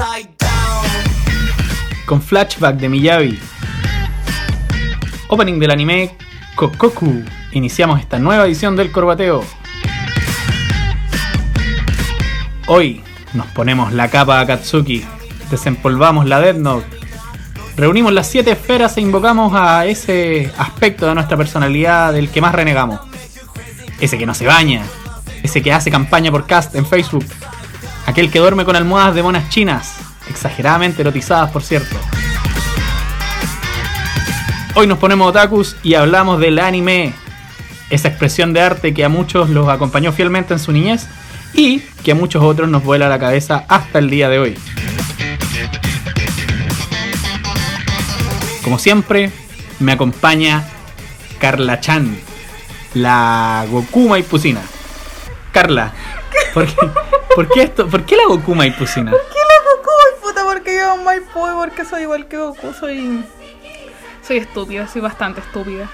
a. Con flashback de Miyabi. Opening del anime Kokoku. Iniciamos esta nueva edición del Corbateo. Hoy nos ponemos la capa Akatsuki, desempolvamos la Death Note, reunimos las siete esferas e invocamos a ese aspecto de nuestra personalidad del que más renegamos. Ese que no se baña, ese que hace campaña por cast en Facebook, aquel que duerme con almohadas de monas chinas, exageradamente erotizadas por cierto. Hoy nos ponemos otakus y hablamos del anime, esa expresión de arte que a muchos los acompañó fielmente en su niñez y que a muchos otros nos vuela la cabeza hasta el día de hoy. Como siempre, me acompaña Carla Chan, la Goku Maipusina. Carla, ¿por qué, por qué esto? ¿Por qué la Goku Maipusina? ¿Qué la Goku? Puta, porque yo y porque soy igual que Goku. Soy. Soy estúpida, soy bastante estúpida.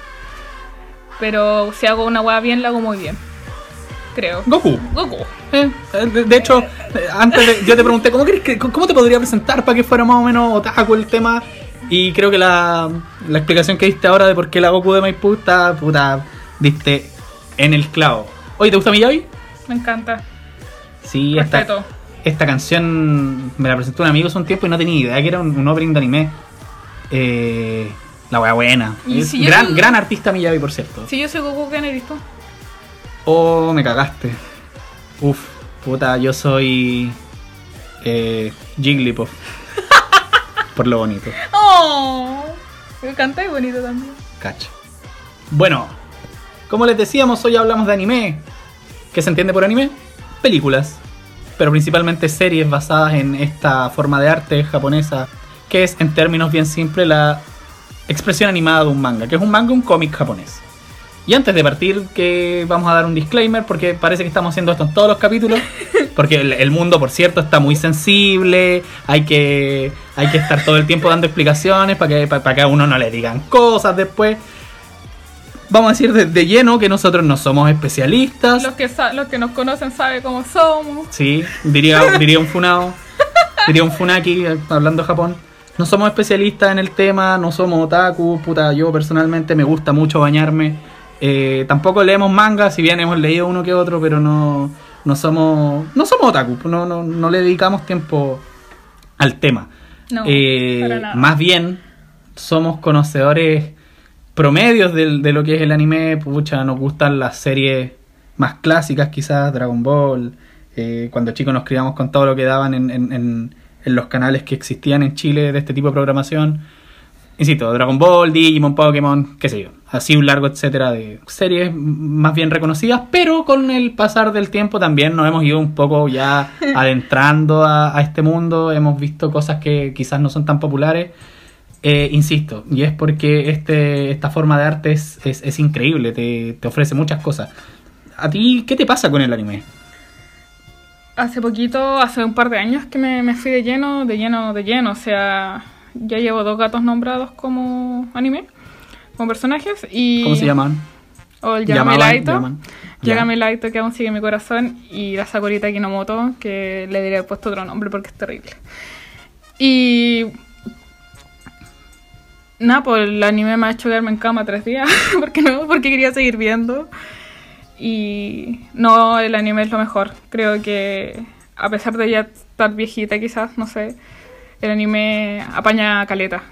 Pero si hago una hueá bien, la hago muy bien. Creo. Goku. Goku. Eh, eh, de, de hecho, eh, antes de- yo te pregunté ¿cómo, crees que, cómo te podría presentar para que fuera más o menos otaku el tema. Y creo que la, la explicación que diste ahora de por qué la Goku de Maipú está, puta, diste en el clavo. Oye, ¿te gusta Miyabi? Me encanta. Sí, esta, Respeto. esta canción me la presentó un amigo hace un tiempo y no tenía idea que era un, un opening de anime. Eh, la wea buena. Es si gran, gran artista Miyabi, por cierto. Si yo soy Goku, ¿quién eres tú? Oh, me cagaste. Uf, puta, yo soy. Eh, Jigglypuff. Por lo bonito. ¡Oh! Y bonito también. Cacha. Bueno, como les decíamos, hoy hablamos de anime. ¿Qué se entiende por anime? Películas. Pero principalmente series basadas en esta forma de arte japonesa. Que es, en términos bien simples, la expresión animada de un manga. Que es un manga, un cómic japonés. Y antes de partir, que vamos a dar un disclaimer, porque parece que estamos haciendo esto en todos los capítulos. Porque el, el mundo, por cierto, está muy sensible. Hay que, hay que estar todo el tiempo dando explicaciones para que, para, que a uno no le digan cosas después. Vamos a decir de, de lleno que nosotros no somos especialistas. Los que, los que nos conocen saben cómo somos. Sí, diría, diría un funao. Diría un funaki eh, hablando Japón. No somos especialistas en el tema, no somos otaku. Puta, yo personalmente me gusta mucho bañarme. Eh, tampoco leemos manga, si bien hemos leído uno que otro, pero no, no somos no somos otaku. No, no, no le dedicamos tiempo al tema. No, Eh, para nada. más bien, somos conocedores promedios del- de, lo que es el anime. Pucha, nos gustan las series más clásicas, quizás Dragon Ball. eh, cuando chicos nos criamos con todo lo que daban en, en- en- en los canales que existían en Chile de este tipo de programación. Insisto, Dragon Ball, Digimon, Pokémon, qué sé yo. Así un largo etcétera de series más bien reconocidas, pero con el pasar del tiempo también nos hemos ido un poco ya adentrando a, a este mundo. Hemos visto cosas que quizás no son tan populares. Eh, insisto, y es porque este, esta forma de arte es, es, es increíble, te, te ofrece muchas cosas. ¿A ti qué te pasa con el anime? Hace poquito, hace un par de años que me, me fui de lleno, de lleno, de lleno. O sea, ya llevo dos gatos nombrados como anime, como personajes. Y, ¿Cómo se llaman? O el Yagami Laito. Yagami Laito que aún sigue en mi corazón. Y la Sakurita Kinomoto, que le diría puesto otro nombre porque es terrible. Y. Nada, pues el anime me ha hecho quedarme en cama tres días. porque no, porque quería seguir viendo. Y no, el anime es lo mejor. Creo que a pesar de ya estar viejita quizás, no sé, el anime apaña caleta.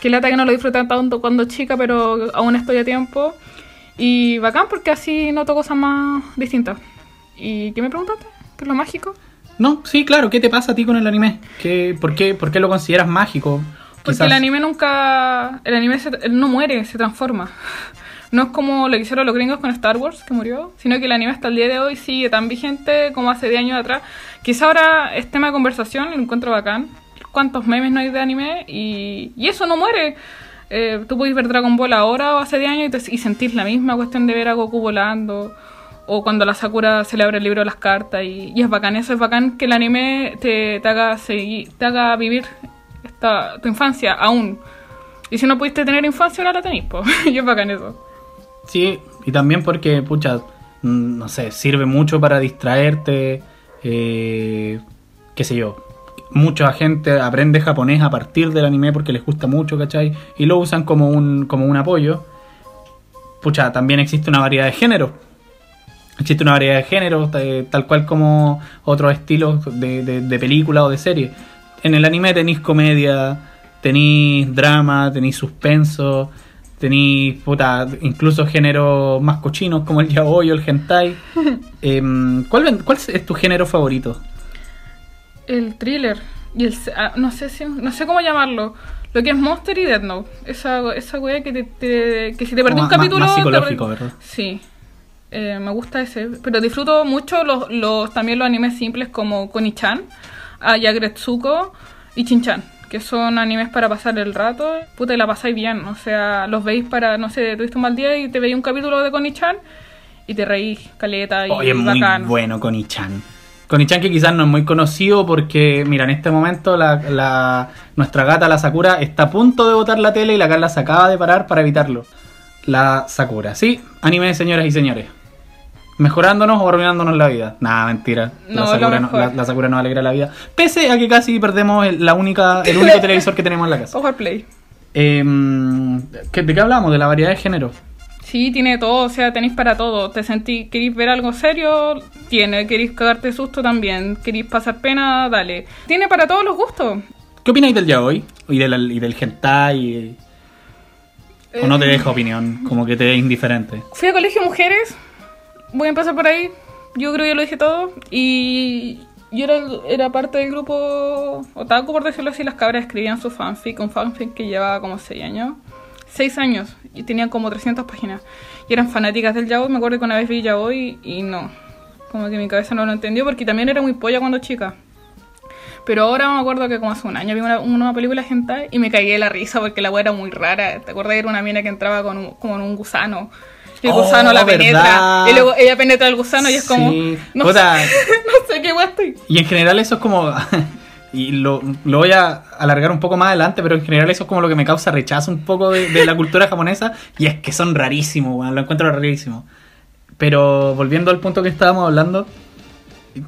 Qué lata que no lo disfruté tanto cuando chica, pero aún estoy a tiempo. Y bacán porque así noto cosas más distintas. ¿Y qué me preguntaste? ¿Qué es lo mágico? No, sí, claro, ¿qué te pasa a ti con el anime? ¿Qué, por, qué, ¿Por qué lo consideras mágico? Porque Quizás- el anime nunca... El anime se- no muere, se transforma. No es como lo que hicieron los gringos con Star Wars, que murió, sino que el anime hasta el día de hoy sigue tan vigente como hace 10 años atrás. Quizá ahora es tema de conversación, lo encuentro bacán. ¿Cuántos memes no hay de anime? Y, y eso no muere. Eh, tú puedes ver Dragon Ball ahora o hace 10 años y, te- y sentir la misma cuestión de ver a Goku volando. O cuando la Sakura se le abre el libro de las cartas. Y, es bacán, eso es bacán que el anime te, haga seguir, te haga vivir ta- tu infancia aún. Y si no pudiste tener infancia, ahora la tenéis, po. y es bacán eso. Sí, y también porque, pucha, no sé, sirve mucho para distraerte, eh, qué sé yo. Mucha gente aprende japonés a partir del anime porque les gusta mucho, ¿cachai? Y lo usan como un, como un apoyo. Pucha, también existe una variedad de géneros. Existe una variedad de géneros, eh, tal cual como otros estilos de, de, de película o de serie. En el anime tenéis comedia, tenéis drama, tenéis suspenso, tenéis puta, incluso géneros más cochinos como el yaoi o el hentai. Em, ¿cuál, ¿Cuál es tu género favorito? El thriller. Y el, ah, no sé si, no sé cómo llamarlo. Lo que es Monster y Death Note. Esa, esa wea que, te, te- que si te perdí un capítulo. más psicológico, ¿verdad? Sí. Eh, me gusta ese. Pero disfruto mucho los, los, también los animes simples como Koni-chan, Ayagretsuko y Chin-chan. Que son animes para pasar el rato. Puta, y la pasáis bien. O sea, los veis para, no sé, tuviste un mal día y te veis un capítulo de Koni-chan y te reís caleta y Oye, es muy bacán. bueno con Que quizás no es muy conocido porque, mira, en este momento la, la- nuestra gata, la Sakura, está a punto de botar la tele y la Carla se acaba de parar para evitarlo. La Sakura, sí, anime, señoras y señores. Mejorándonos o arruinándonos la vida. Nada, mentira. No, la, Sakura no, mejor. la, la Sakura nos alegra la vida. Pese a que casi perdemos el, la única, el único televisor que tenemos en la casa. Play. Em, ¿qué- ¿De qué hablamos? De la variedad de género. Sí, tiene todo, o sea, tenéis para todo. Te sentí, queréis ver algo serio, tiene. Queréis cagarte susto también. Queréis pasar pena, dale. Tiene para todos los gustos. ¿Qué opináis del yaoi? Y del, y del hentai. ¿O no te Eh, deja opinión? Como que te es indiferente. Fui a colegio mujeres, voy a empezar por ahí. Yo creo que ya lo dije todo. Y yo era, era parte del grupo otaku, por decirlo así. Las cabras escribían su fanfic, un fanfic que llevaba como 6 años. 6 años y tenían como 300 páginas. Y eran fanáticas del yaoi. Me acuerdo que una vez vi yaoi y no. Como que mi cabeza no lo entendió porque también era muy polla cuando chica. Pero ahora me acuerdo que como hace un año vi una, una película hentai y me cagué de la risa porque la wea era muy rara. ¿Te acuerdas? Era una mina que entraba con un, como en un gusano. Y el Oh, gusano la penetra. ¿verdad? Y luego ella penetra al gusano y es como... Sí. No, sé, no sé qué wea estoy. Y en general eso es como... y lo, lo voy a alargar un poco más adelante, pero en general eso es como lo que me causa rechazo un poco de, la cultura japonesa. Y es que son rarísimos, lo encuentro rarísimo. Pero volviendo al punto que estábamos hablando,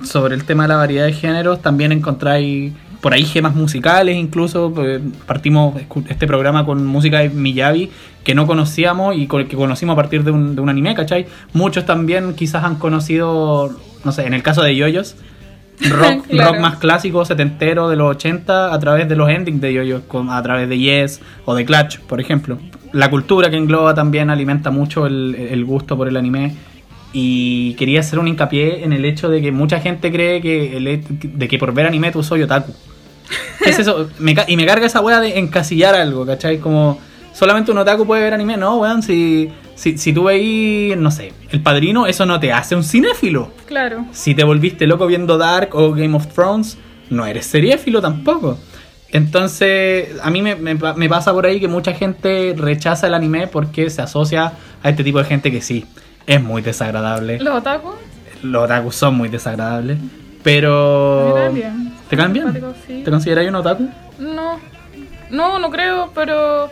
sobre el tema de la variedad de géneros, también encontráis por ahí gemas musicales incluso. pues, Partimos este programa con música de Miyavi que no conocíamos y que conocimos a partir de un, de un anime, ¿cachai? Muchos también quizás han conocido, no sé, en el caso de Yoyos, rock, Claro. rock más clásico, setentero de los 80 a través de los endings de Yoyos, a través de Yes o de Clutch, por ejemplo. La cultura que engloba también alimenta mucho el, el gusto por el anime. Y quería hacer un hincapié en el hecho de que mucha gente cree que el de que por ver anime tú soy otaku. ¿Qué es eso? Me y me carga esa wea de encasillar algo, ¿cachai? Como solamente un otaku puede ver anime. No, weón, si, si, si tú veis, no sé, El Padrino, eso no te hace un cinéfilo. Claro. Si te volviste loco viendo Dark o Game of Thrones, no eres seriéfilo tampoco. Entonces, a mí me, me pa- me pasa por ahí que mucha gente rechaza el anime porque se asocia a este tipo de gente que sí, es muy desagradable. Los otaku. Los otakus son muy desagradables. Pero... ¿Te caen bien? Simpáticos, sí. ¿Te consideras un otaku? No, no, no creo, pero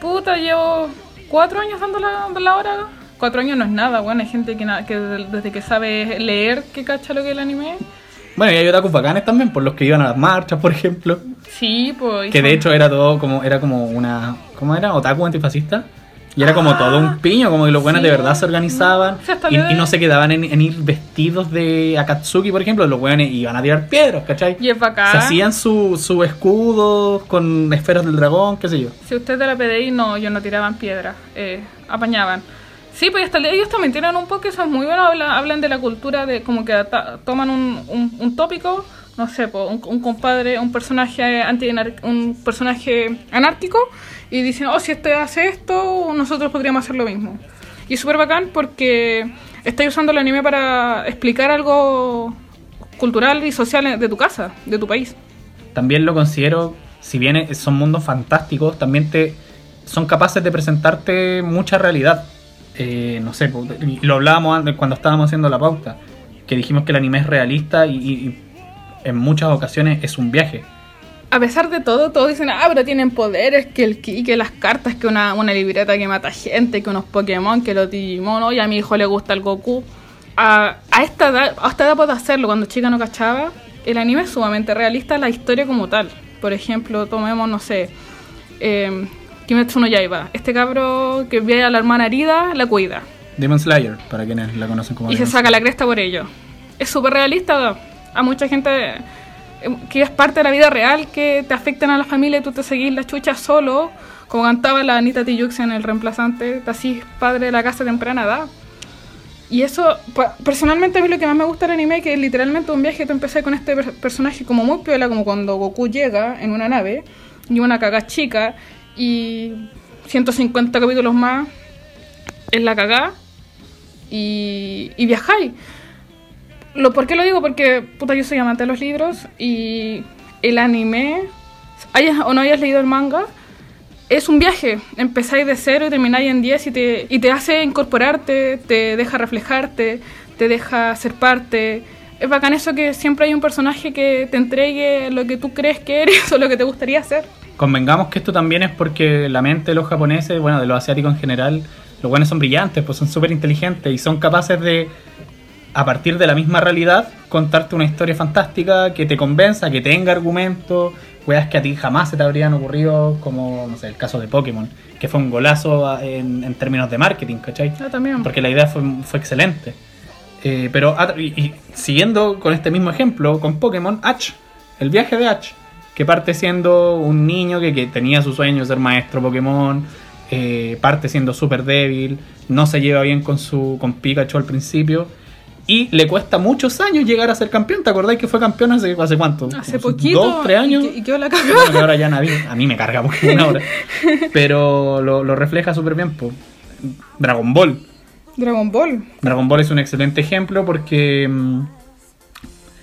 puta, llevo cuatro años dando la, dando la hora. Cuatro años no es nada, bueno, hay gente que, que desde que sabe leer que cacha lo que es el anime. Bueno, y hay otakus bacanes también, por los que iban a las marchas, por ejemplo. Sí, pues. Que de hecho era todo como, era como una, ¿cómo era? Otaku antifascista. Y era como todo un piño, como que los buenos de verdad se organizaban Sí, y, no se quedaban en, en ir vestidos de Akatsuki, por ejemplo, los buenos iban a tirar piedras, ¿cachai? Y es bacán. Se hacían su, su escudo con esferas del dragón, qué sé yo. Si usted de la PDI, no, ellos no tiraban piedras, eh, apañaban. Sí, pues hasta el día ellos también tienen un poco, eso es muy bueno, hablan, hablan de la cultura, de como que toman un, un, un tópico, no sé, po, un, un compadre, un personaje anti un personaje anárquico, y dicen, oh, si este hace esto, nosotros podríamos hacer lo mismo. Y es súper bacán porque estáis usando el anime para explicar algo cultural y social de tu casa, de tu país. También lo considero, si bien son mundos fantásticos, también te son capaces de presentarte mucha realidad. Eh, no sé, lo hablábamos antes cuando estábamos haciendo la pauta, que dijimos que el anime es realista y- y en muchas ocasiones es un viaje. A pesar de todo, todos dicen, ah, pero tienen poderes, que el ki, que las cartas, que una, una libreta que mata gente, que unos Pokémon, que los Digimon, oye, a mi hijo le gusta el Goku. A, a esta edad, a esta edad puedo hacerlo, cuando chica no cachaba. El anime es sumamente realista, la historia como tal. Por ejemplo, tomemos, no sé, eh, Kimetsu no Yaiba. Este cabro que ve a la hermana herida, la cuida. Demon Slayer, para quienes la conocen como Y se Demon saca la cresta por ello. Es súper realista. A mucha gente que es parte de la vida real que te afectan a la familia y tú te seguís la chucha solo. Como cantaba la Anita Tijoux en El Reemplazante, te así padre de la casa temprana edad. Y eso, personalmente a mí lo que más me gusta del anime es que literalmente un viaje te empecé con este per- personaje como muy piola, como cuando Goku llega en una nave y una caga chica y 150 capítulos más en la cagá y, y viajáis. Lo, ¿Por qué lo digo? Porque, puta, yo soy amante de los libros y el anime, hayas o no hayas leído el manga, es un viaje. Empezáis de cero y termináis en 10 y te, y te hace incorporarte, te deja reflejarte, te deja ser parte. Es bacán eso que siempre hay un personaje que te entregue lo que tú crees que eres o lo que te gustaría ser. Convengamos que esto también es porque la mente de los japoneses, bueno, de los asiáticos en general, los buenos son brillantes, pues son súper inteligentes y son capaces de, a partir de la misma realidad, contarte una historia fantástica que te convenza, que tenga argumentos, weas que a ti jamás se te habrían ocurrido, como, no sé, el caso de Pokémon, que fue un golazo en, en términos de marketing, ¿cachai? Ah, también. Porque la idea fue, fue excelente. Eh, pero, ah, y, y siguiendo con este mismo ejemplo, con Pokémon, Ash, el viaje de Ash, que parte siendo un niño que, que tenía su sueño de ser maestro Pokémon, eh, parte siendo súper débil, no se lleva bien con, su, con Pikachu al principio, y le cuesta muchos años llegar a ser campeón. ¿Te acordáis que fue campeón hace, hace cuánto? Hace poquito. ¿Dos, tres años? Y, que- y quedó la cagada. Bueno, ahora ya nadie, a mí me carga Pokémon ahora. Pero lo, lo refleja súper bien. po. Dragon Ball. Dragon Ball. Dragon Ball es un excelente ejemplo porque mm,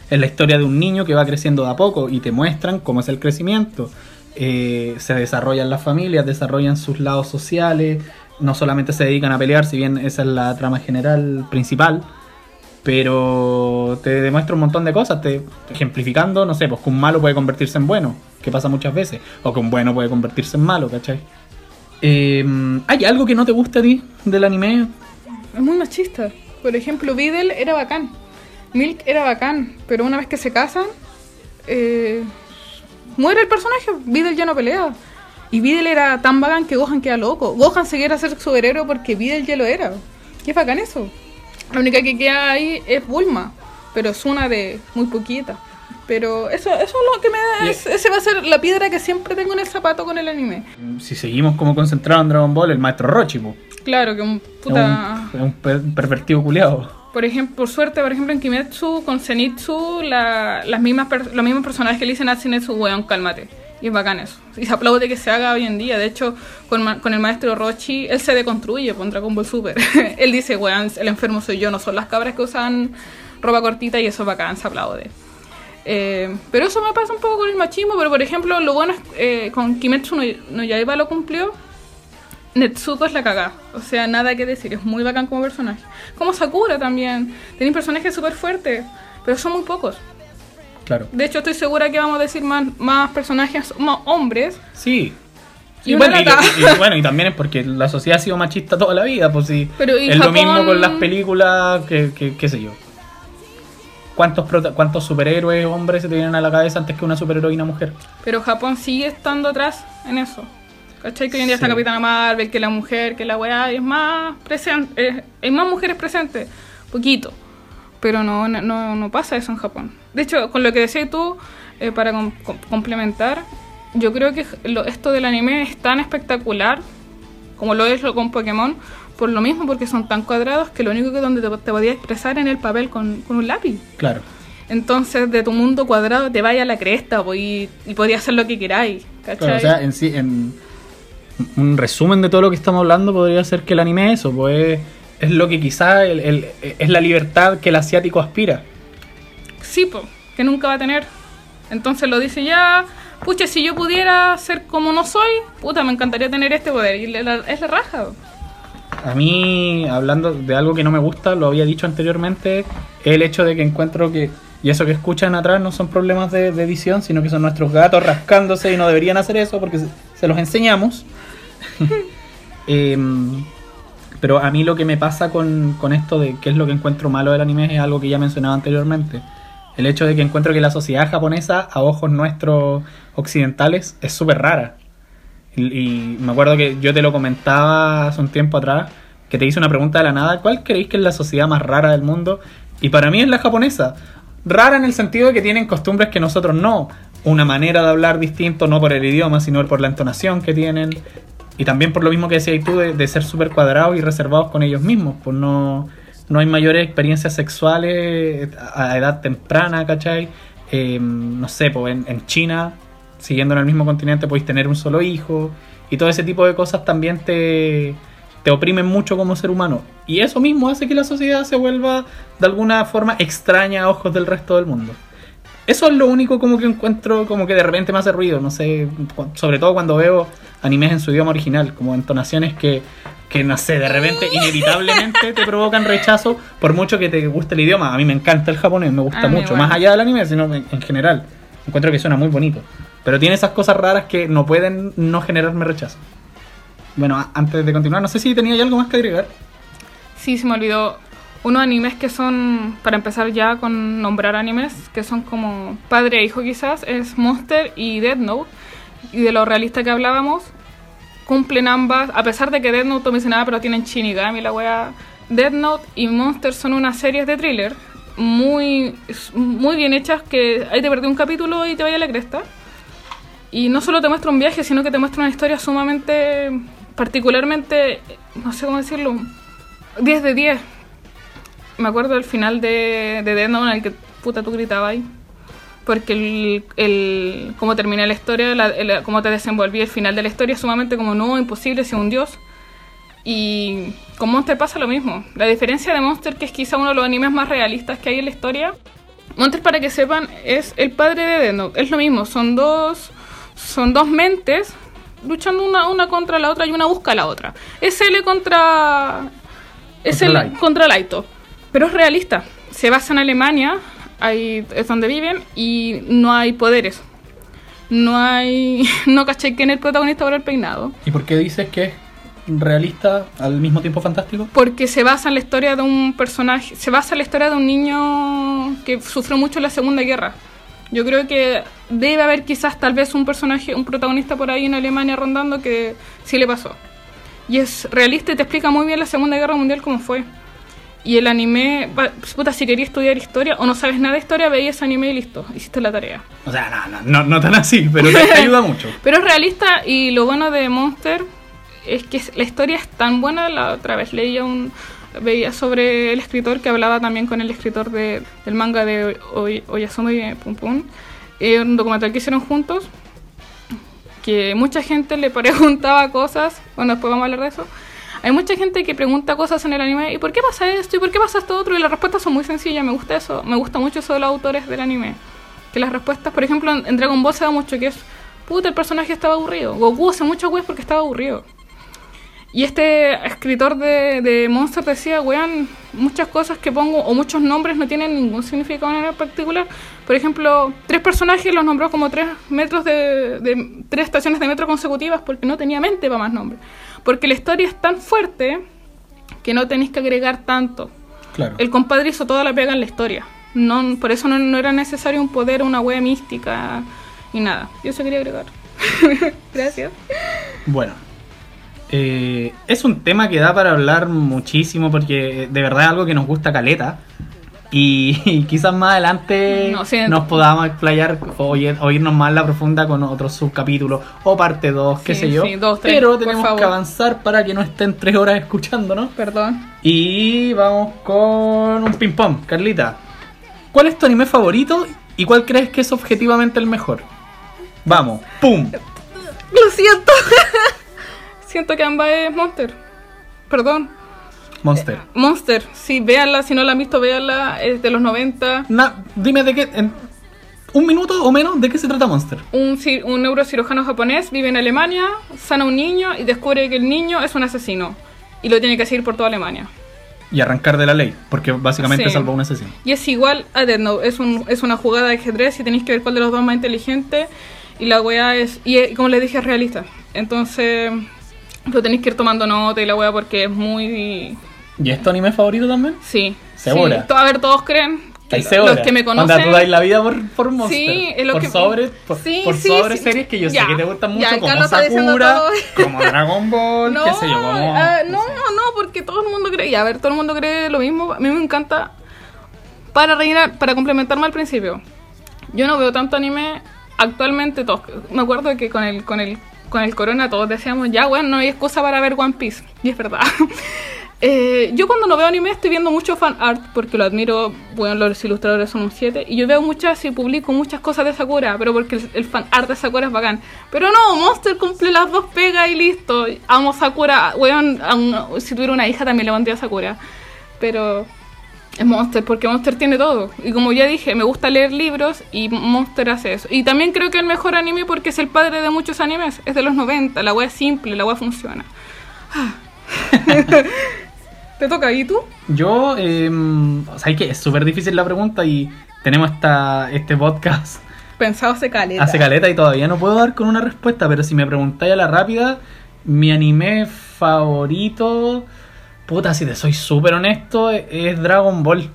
es la historia de un niño que va creciendo de a poco y te muestran cómo es el crecimiento. Eh, se desarrollan las familias, desarrollan sus lados sociales, no solamente se dedican a pelear, si bien esa es la trama general principal, pero te demuestra un montón de cosas, te, ejemplificando, no sé, pues que un malo puede convertirse en bueno, que pasa muchas veces, o que un bueno puede convertirse en malo, ¿cachai? Eh, ¿Hay algo que no te gusta a ti del anime? Es muy machista. Por ejemplo, Videl era bacán. Milk era bacán. Pero una vez que se casan, eh, muere el personaje. Videl ya no pelea. Y Videl era tan bacán que Gohan queda loco. Gohan se quiere hacer superhéroe porque Videl ya lo era. ¿Qué bacán eso? La única que queda ahí es Bulma. Pero es una de muy poquita. Pero eso, eso es lo que me da. Es- ese va a ser la piedra que siempre tengo en el zapato con el anime. si seguimos como concentrados en Dragon Ball, el maestro Rochi, po. Claro que un puta. es un per- pervertido culiado. Por ejemplo, por suerte, por ejemplo, en Kimetsu, con Zenitsu, la- las mismas los mismos personajes que le dicen a Zenitsu, weón, cálmate. Y es bacán eso. Y se aplaude que se haga hoy en día. De hecho, con, con el maestro Rochi, él se deconstruye con Dragon Ball Super. él dice, weón, el enfermo soy yo, no son las cabras que usan ropa cortita y eso es bacán, se aplaude. Eh, pero eso me pasa un poco con el machismo, pero por ejemplo, lo bueno es eh, con Kimetsu no, no Yaiba lo cumplió. Netsuko es la cagada. O sea, nada que decir. Es muy bacán como personaje. Como Sakura también. Tenéis personajes súper fuertes. Pero son muy pocos. Claro. De hecho, estoy segura que vamos a decir más, más personajes más hombres. Sí. Y bueno, y, lata. y- bueno, y también es porque la sociedad ha sido machista toda la vida, pues sí. Pero, ¿y es lo mismo con las películas, que, que- qué sé yo. ¿Cuántos, ¿Cuántos superhéroes hombres se te vienen a la cabeza antes que una superheroína mujer? Pero Japón sigue estando atrás en eso. ¿Cachai? Que hoy en día está. Capitana Marvel, que la mujer, que la weá, es más presente. hay más mujeres presentes. Poquito. Pero no, no, no pasa eso en Japón. De hecho, con lo que decías tú, eh, para com- com- complementar, yo creo que lo- esto del anime es tan espectacular como lo es lo con Pokémon, por lo mismo, porque son tan cuadrados que lo único que donde te, te podías expresar en el papel con, con un lápiz. Claro. Entonces, de tu mundo cuadrado te vaya a la cresta po, y, y podías hacer lo que queráis. ¿cachai? Claro, o sea, en sí, en un resumen de todo lo que estamos hablando podría ser que el anime es eso, pues es lo que quizá el- el- es la libertad que el asiático aspira. Sí, po, que nunca va a tener. Entonces lo dice ya, pucha, si yo pudiera ser como no soy, puta, me encantaría tener este poder. Y la- es la raja. A mí, hablando de algo que no me gusta, lo había dicho anteriormente, el hecho de que encuentro que Y eso que escuchan atrás no son problemas de, de edición, sino que son nuestros gatos rascándose y no deberían hacer eso porque se, se los enseñamos. Em, pero a mí lo que me pasa con, con esto de qué es lo que encuentro malo del anime es algo que ya mencionaba anteriormente. El hecho de que encuentro que la sociedad japonesa, a ojos nuestros occidentales, es súper rara. Y, me acuerdo que yo te lo comentaba hace un tiempo atrás, que te hice una pregunta de la nada, ¿cuál creéis que es la sociedad más rara del mundo? Y para mí es la japonesa. Rara en el sentido de que tienen costumbres que nosotros no. Una manera de hablar distinto, no por el idioma, sino por la entonación que tienen. Y también por lo mismo que decías tú, de, de ser súper cuadrados y reservados con ellos mismos. Pues no, no hay mayores experiencias sexuales a edad temprana, ¿cachai? Eh, no sé, pues en, China, siguiendo en el mismo continente, podéis tener un solo hijo. Y todo ese tipo de cosas también te, te oprimen mucho como ser humano. Y eso mismo hace que la sociedad se vuelva de alguna forma extraña a ojos del resto del mundo. Eso es lo único como que encuentro como que de repente me hace ruido, no sé, sobre todo cuando veo animes en su idioma original, como entonaciones que, que no sé, de repente inevitablemente te provocan rechazo por mucho que te guste el idioma. A mí me encanta el japonés, me gusta A mí mucho, más allá del anime, sino en, en general. Encuentro que suena muy bonito. Pero tiene esas cosas raras que no pueden no generarme rechazo. Bueno, antes de continuar, no sé si tenía algo más que agregar. Sí, se me olvidó. Unos animes que son, para empezar ya con nombrar animes, que son como padre e hijo quizás, es Monster y Death Note. Y de lo realista que hablábamos, cumplen ambas, a pesar de que Death Note no mencionaba, pero tienen Shinigami, la wea. Death Note y Monster son unas series de thriller muy, muy bien hechas que ahí te perdí un capítulo y te vaya a la cresta. Y no solo te muestra un viaje, sino que te muestra una historia sumamente, particularmente, no sé cómo decirlo, 10 de 10. Me acuerdo del final de, de Death Note en el que puta tú gritabas ahí. Porque el, el cómo termina la historia, la, el- cómo te desenvolví el final de la historia es sumamente como no, imposible, ser un dios. Y con Monster pasa lo mismo. La diferencia de Monster, que es quizá uno de los animes más realistas que hay en la historia, Monster, para que sepan, es el padre de Death Note. Es lo mismo, son dos, son dos mentes luchando una, una contra la otra y una busca a la otra. Es L contra. Es Contra el Light. contra Laito. Pero es realista. Se basa en Alemania, ahí es donde viven, y no hay poderes. No hay. No caché quién es el protagonista por el peinado. ¿Y por qué dices que es realista al mismo tiempo fantástico? Porque se basa en la historia de un personaje, se basa en la historia de un niño que sufrió mucho en la Segunda Guerra. Yo creo que debe haber quizás tal vez un personaje, un protagonista por ahí en Alemania rondando que sí le pasó. Y es realista y te explica muy bien la Segunda Guerra Mundial cómo fue. Y el anime, va- puta, si querías estudiar historia o no sabes nada de historia, veías anime y listo, hiciste la tarea. O sea, no, no, no, no tan así, pero te, ayuda mucho. Pero es realista y lo bueno de Monster es que la historia es tan buena. La otra vez leía un veía sobre el escritor que hablaba también con el escritor de- del manga de Oy- Oyasumi Pum Pum. Eh, un documental que hicieron juntos que mucha gente le preguntaba cosas. Bueno, después vamos a hablar de eso. Hay mucha gente que pregunta cosas en el anime, ¿y por qué pasa esto? ¿Y por qué pasa esto otro? Y las respuestas son muy sencillas, me gusta eso, me gusta mucho eso de los autores del anime. Que las respuestas, por ejemplo, en Dragon Ball se da mucho que es, puta, el personaje estaba aburrido. Goku hace mucho weas porque estaba aburrido. Y este escritor de, de Monster decía, weón, muchas cosas que pongo, o muchos nombres no tienen ningún significado en particular. Por ejemplo, tres personajes los nombró como tres metros de, de- tres estaciones de metro consecutivas porque no tenía mente para más nombres. Porque la historia es tan fuerte que no tenéis que agregar tanto. Claro. El compadre hizo toda la pega en la historia. No, por eso no, no era necesario un poder, una wea mística y nada. Yo eso quería agregar. Gracias. Bueno, eh, es un tema que da para hablar muchísimo porque de verdad es algo que nos gusta caleta. Y, y quizás más adelante No, sí. nos podamos explayar o, oye- o irnos más la profunda con otros subcapítulos o parte 2, qué Sí, sé yo. sí, dos, tres, Pero tenemos que avanzar para que no estén tres horas escuchándonos. Perdón. Y vamos con un ping-pong. Carlita, ¿cuál es tu anime favorito y cuál crees que es objetivamente el mejor? Vamos, ¡pum! Lo siento. siento que ambas es Monster. Perdón. Monster. Monster. Sí, véanla. Si no la han visto, véanla. Es de los 90. Na- dime de qué. En un minuto o menos, ¿de qué se trata Monster? Un, un neurocirujano japonés vive en Alemania, sana a un niño y descubre que el niño es un asesino. Y lo tiene que seguir por toda Alemania. y arrancar de la ley, porque básicamente Sí. salvó a un asesino. Y es igual a Death Note, es, un, es una jugada de ajedrez y tenéis que ver cuál de los dos es más inteligente. Y la wea es, y eh, como les dije, es realista. Entonces, lo tenéis que ir tomando nota y la wea porque es muy. ¿Y es tu anime favorito también? Sí. ¿Segura? Sí. A ver, todos creen. que los que me Onda, conocen. tú dais la vida por, por Monster. Sí, es lo por que- sobre, por, Sí, por sí, sobre series que yo Ya, sé que te gustan ya, mucho, el como Carlos Sakura, como Dragon Ball, No, qué sé yo, como... ah, no, no, porque todo el mundo cree. Y a ver, todo el mundo cree lo mismo. A mí me encanta. Para rellenar, para complementarme al principio. Yo no veo tanto anime actualmente. Todos, me acuerdo que con el, con el, con el corona todos decíamos, ya, bueno, no hay excusa para ver One Piece. Y es verdad. Eh, yo cuando no veo anime estoy viendo mucho fan art porque lo admiro, bueno, los ilustradores son un 7 y yo veo muchas y publico muchas cosas de Sakura, pero porque el, el fan art de Sakura es bacán. Pero no, Monster cumple las dos pegas y listo. Amo Sakura, aun- si tuviera una hija también le Sakura. Pero es Monster porque Monster tiene todo. Y como ya dije, me gusta leer libros y Monster hace eso. Y también creo que el mejor anime porque es el padre de muchos animes, es de los 90, la wea es simple, la wea funciona. ¿Te toca y tú? Yo, eh, o sea, que es súper difícil la pregunta y tenemos esta, este podcast Pensado hace caleta. hace caleta y todavía no puedo dar con una respuesta, pero si me preguntáis a la rápida, mi anime favorito, puta, si te soy súper honesto, es Dragon Ball.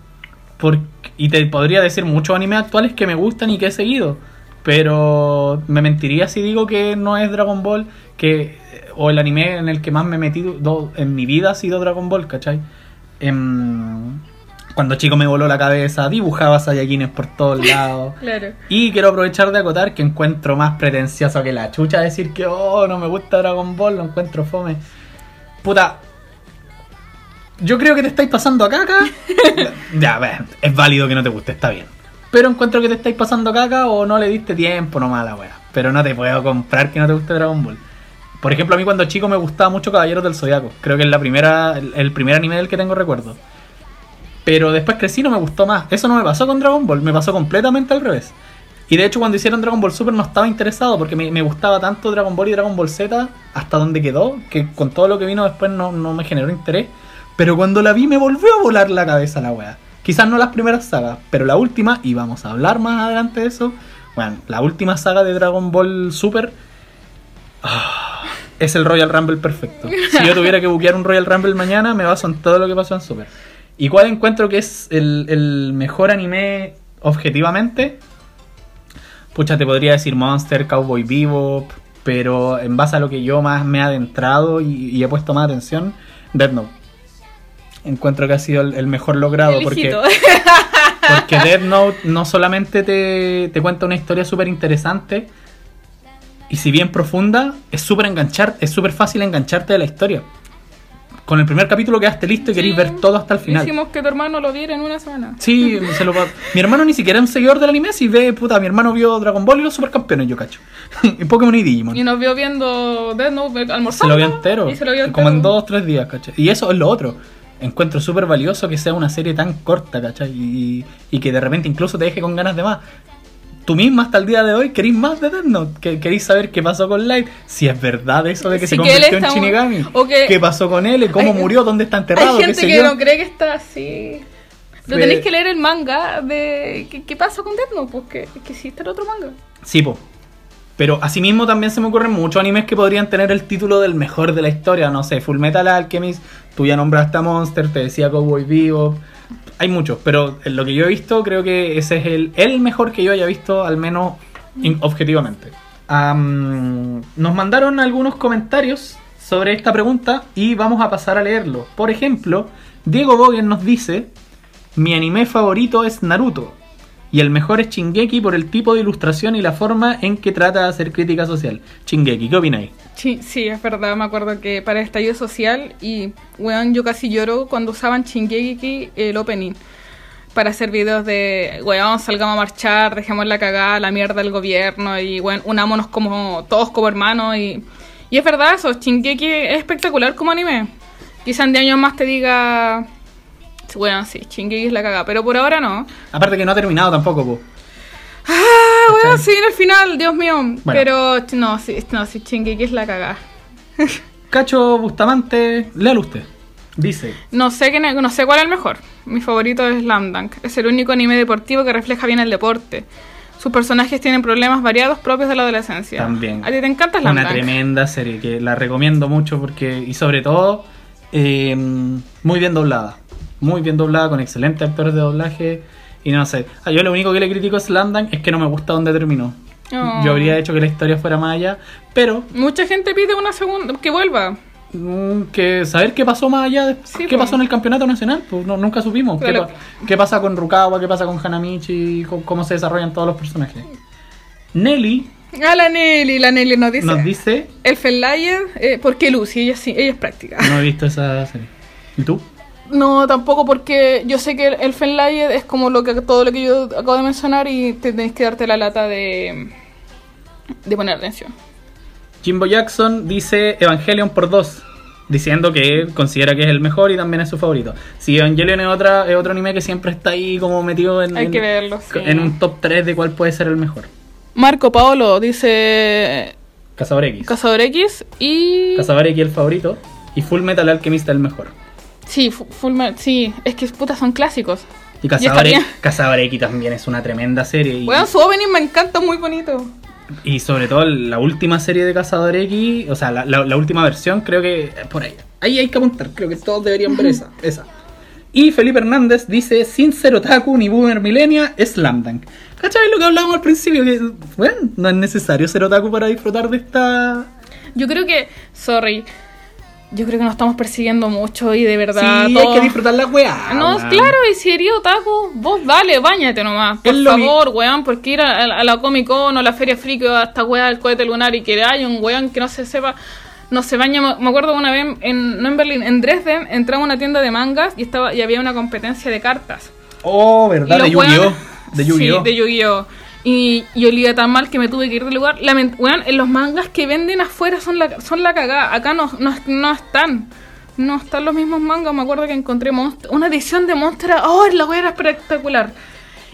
Por- y te podría decir muchos animes actuales que me gustan y que he seguido, pero me mentiría si digo que no es Dragon Ball, que o el anime en el que más me he metido en mi vida ha sido Dragon Ball, ¿cachai? Em, cuando chico me voló la cabeza, dibujaba Saiyajines por todos lados. Claro. Y quiero aprovechar de acotar que encuentro más pretencioso que la chucha decir que, oh, no me gusta Dragon Ball, lo encuentro fome. Puta. Yo creo que te estáis pasando a caca. ya, ver, es válido que no te guste, está bien. Pero encuentro que te estáis pasando caca o no le diste tiempo nomás a la wea. Pero no te puedo comprar que no te guste Dragon Ball. Por ejemplo, a mí cuando chico me gustaba mucho Caballeros del Zodiaco. Creo que es la primera, el, primer anime del que tengo recuerdo. Pero después crecí y no me gustó más. Eso no me pasó con Dragon Ball, me pasó completamente al revés. Y de hecho cuando hicieron Dragon Ball Super no estaba interesado porque me, gustaba tanto Dragon Ball y Dragon Ball Z hasta donde quedó, que con todo lo que vino después no, no me generó interés. Pero cuando la vi me volvió a volar la cabeza la wea. Quizás no las primeras sagas, pero la última, y vamos a hablar más adelante de eso, bueno, la última saga de Dragon Ball Super ah, es el Royal Rumble perfecto. Si yo tuviera que buquear un Royal Rumble mañana, me baso en todo lo que pasó en Super. ¿Y cuál encuentro que es el, el mejor anime objetivamente? Pucha, te podría decir Monster, Cowboy Bebop, pero en base a lo que yo más me he adentrado y, y he puesto más atención, Death Note. Encuentro que ha sido el, el mejor logrado porque, porque Death Note no solamente te, te cuenta una historia súper interesante, y si bien profunda, es súper enganchar, es súper fácil engancharte de la historia. Con el primer capítulo quedaste listo y queréis Sí. ver todo hasta el final. Hicimos que tu hermano lo viera en una semana. Sí, se lo mi hermano ni siquiera es un seguidor del anime, si ve, puta, mi hermano vio Dragon Ball y los supercampeones, yo cacho. y Pokémon y Digimon. Y nos vio viendo Death Note se almorzando. lo vio entero. Y se lo vio Como en dos, tres días, ¿cachai? Y eso es lo otro. Encuentro súper valioso que sea una serie tan corta, ¿cachai? Y, y que de repente incluso te deje con ganas de más. Tú misma hasta el día de hoy querís más de Death Note, que queréis saber qué pasó con Light, si es verdad eso de que Sí, se que convirtió en Shinigami, que- qué pasó con él, cómo Hay- murió, dónde está enterrado, Hay qué gente sé que yo. no cree que está así. Pero Fe- tenéis que leer el manga de. ¿Qué, qué pasa con Death Note? Pues que, existe el otro manga. Sí, po. Pero asimismo también se me ocurren muchos animes que podrían tener el título del mejor de la historia. No sé, Full Metal Alchemist, tú ya nombraste a Monster, te decía Cowboy Bebop. Hay muchos, pero en lo que yo he visto creo que ese es el, el mejor que yo haya visto, al menos in- objetivamente. Am, nos mandaron algunos comentarios sobre esta pregunta y vamos a pasar a leerlo. Por ejemplo, Diego Bogen nos dice, mi anime favorito es Naruto. Y el mejor es Chingeki por el tipo de ilustración y la forma en que trata de hacer crítica social. Chingeki, ¿qué opináis? Sí, sí, es verdad. Me acuerdo que para el estallido social y, weón, yo casi lloro cuando usaban Shingeki el opening. Para hacer videos de, weón, salgamos a marchar, dejemos la cagada, la mierda del gobierno y, weón, unámonos como todos como hermanos. Y, y es verdad eso, Shingeki es espectacular como anime. Quizá en 10 años más te diga, bueno, sí, Shingeki es la cagada, pero por ahora no. Aparte que no ha terminado tampoco, po. Ah, weón, sí, en el final, Dios mío. Bueno. Pero no, sí, no, sí, Shingeki es la cagada. Cacho Bustamante, léalo usted. Dice, No sé, es- no sé cuál es el mejor. Mi favorito es Slam Dunk. Es el único anime deportivo que refleja bien el deporte. Sus personajes tienen problemas variados propios de la adolescencia. También. ¿A ti te encanta Slam una Dunk? tremenda serie que la recomiendo mucho porque, y sobre todo, eh, muy bien doblada. Muy bien doblada, con excelentes actores de doblaje. Y no sé, ah, yo lo único que le critico a Slam Dunk es que no me gusta dónde terminó. Oh. Yo habría hecho que la historia fuera más allá, pero Mucha gente pide una segunda, que vuelva. mm, que saber qué pasó más allá, de, Sí, qué pasó en el campeonato nacional, pues no- nunca supimos. ¿Qué, Claro. pa- qué pasa con Rukawa, qué pasa con Hanamichi, cómo, se desarrollan todos los personajes. Nelly A la Nelly, la Nelly nos dice. nos dice, El Fenlayer, eh, ¿por qué Lucy? Ella sí, ella es práctica. no he visto esa serie. ¿Y tú? No, tampoco porque yo sé que el, el Fenlayer es como lo que todo lo que yo acabo de mencionar y te tenés que darte la lata de, de poner atención. Jimbo Jackson dice Evangelion por dos, diciendo que él considera que es el mejor y también es su favorito. Si Evangelion es, otra, es otro anime que siempre está ahí como metido en, Hay que verlo, sí. en un top 3 de cuál puede ser el mejor. Marco Paolo dice Cazador X. Cazador X y... Cazador X el favorito y Full Metal Alchemist el mejor. Sí, Fu- Full Metal- sí, es que puta son clásicos. Y. Cazador X también es una tremenda serie. Y, Bueno, su opening me encanta, muy bonito. y sobre todo la última serie de Cazador X, o sea, la, la- la última versión, creo que eh, por ahí. Ahí hay que apuntar, creo que todos deberían ver esa. esa. Y Felipe Hernández dice, sin ser otaku ni boomer milenia, Slam Dunk. ¿Cachai lo que hablábamos al principio? Que, bueno, no es necesario ser otaku para disfrutar de esta... Yo creo que, sorry, yo creo que nos estamos persiguiendo mucho y de verdad... sí, todo- hay que disfrutar la weá. No, weón. claro, y si eres otaku, vos dale, bañate nomás. Por Es favor, weón, porque ir a, a la Comic Con o la Feria Friki o a esta weá del cohete lunar y que haya un weón que no se sepa, no se baña. Me acuerdo una vez, en, no en Berlín, en Dresden, entraba a una tienda de mangas y estaba y había una competencia de cartas. Oh, ¿verdad? De Yu-Gi-Oh! weones- De Yu-Gi-Oh! Sí, de Yu-Gi-Oh! Y, y olía tan mal que me tuve que ir del lugar. Lament weón, en los mangas que venden afuera son la, son la cagada. Acá no, no, no están. No están los mismos mangas. Me acuerdo que encontré una edición de Monster. ¡Oh, la weá era espectacular!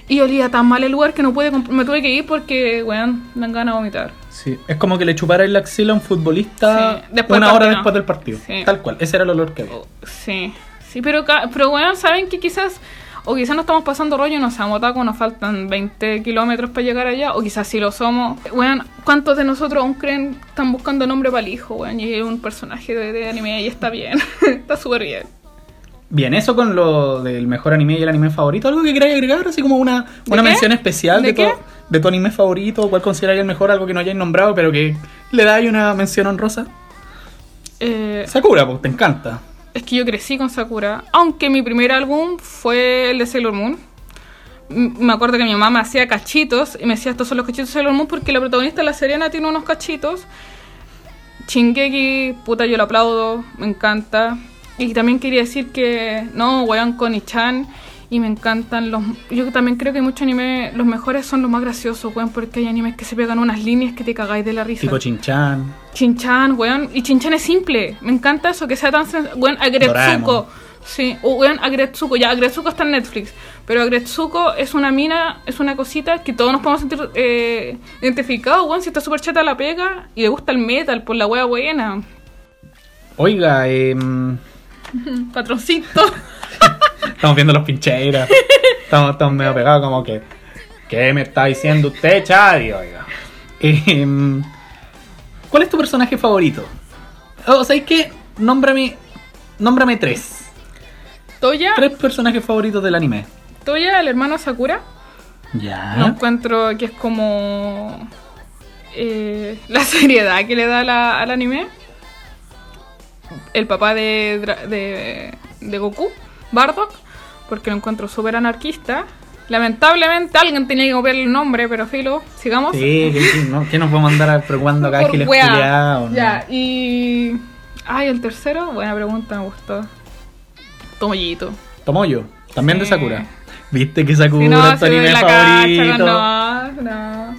Y olía tan mal el lugar que no pude me tuve que ir porque, weón, me dan ganas de vomitar. Sí, es como que le chupara la axila a un futbolista Sí, una hora después del partido. Sí. Tal cual, ese era el olor que había. Oh, sí, sí, pero, pero weón, ¿saben que quizás... O quizás no estamos pasando rollo, no seamos otaku, nos faltan 20 kilómetros para llegar allá, o quizás sí lo somos. Weón, ¿cuántos de nosotros aún creen están buscando nombre para el hijo, weón? Y es un personaje de, de anime y está bien, está súper bien. Bien, eso con lo del mejor anime y el anime favorito. ¿Algo que queráis agregar? Así como una, una qué? mención especial de, ¿De qué? tu, de tu anime favorito. ¿Cuál consideráis el mejor? Algo que no hayáis nombrado, pero que le dais una mención honrosa. Eh, Sakura, pues te encanta. Es que yo crecí con Sakura, aunque mi primer álbum fue el de Sailor Moon. Me acuerdo que mi mamá me hacía cachitos y me decía estos son los cachitos de Sailor Moon porque la protagonista, la Serena, tiene unos cachitos. Shingeki, puta, yo lo aplaudo, me encanta. Y también quería decir que, no, weón, Connie-chan. Y me encantan los. Yo también creo que muchos animes, los mejores son los más graciosos, weón, porque hay animes que se pegan unas líneas que te cagáis de la risa. Tipo Chinchan. Chinchan, weón. Y Chinchan es simple. Me encanta eso, que sea tan Weón, Agretsuko. Sí, o weón, Agretsuko. Ya, Agretsuko está en Netflix. Pero Agretsuko es una mina, es una cosita que todos nos podemos sentir eh, identificados, weón. Si está súper chata la pega y le gusta el metal por la wea buena. Oiga, em, Patroncito. estamos viendo los pincheiras. estamos, estamos medio pegados, como que. ¿Qué me está diciendo usted, Chadi? Oiga. Em, ¿Cuál es tu personaje favorito? O sea, que Nómbrame, nómbrame tres. Toya, Tres personajes favoritos del anime. Toya, el hermano Sakura. Ya. No encuentro que es como eh, la seriedad que le da la- al anime. El papá de, de, de Goku, Bardock, porque lo encuentro súper anarquista. Lamentablemente alguien tenía que copiar el nombre, pero filo, sigamos. Sí, que, que no, que nos vamos a andar preocupando acá culiados, ¿no? Ya, y. Ay, el tercero, buena pregunta, me gustó. Tomoyito. Tomoyo, también de Sí. Sakura. ¿Viste que Sakura Sí, no, es tu anime la favorito? cacha, no, no.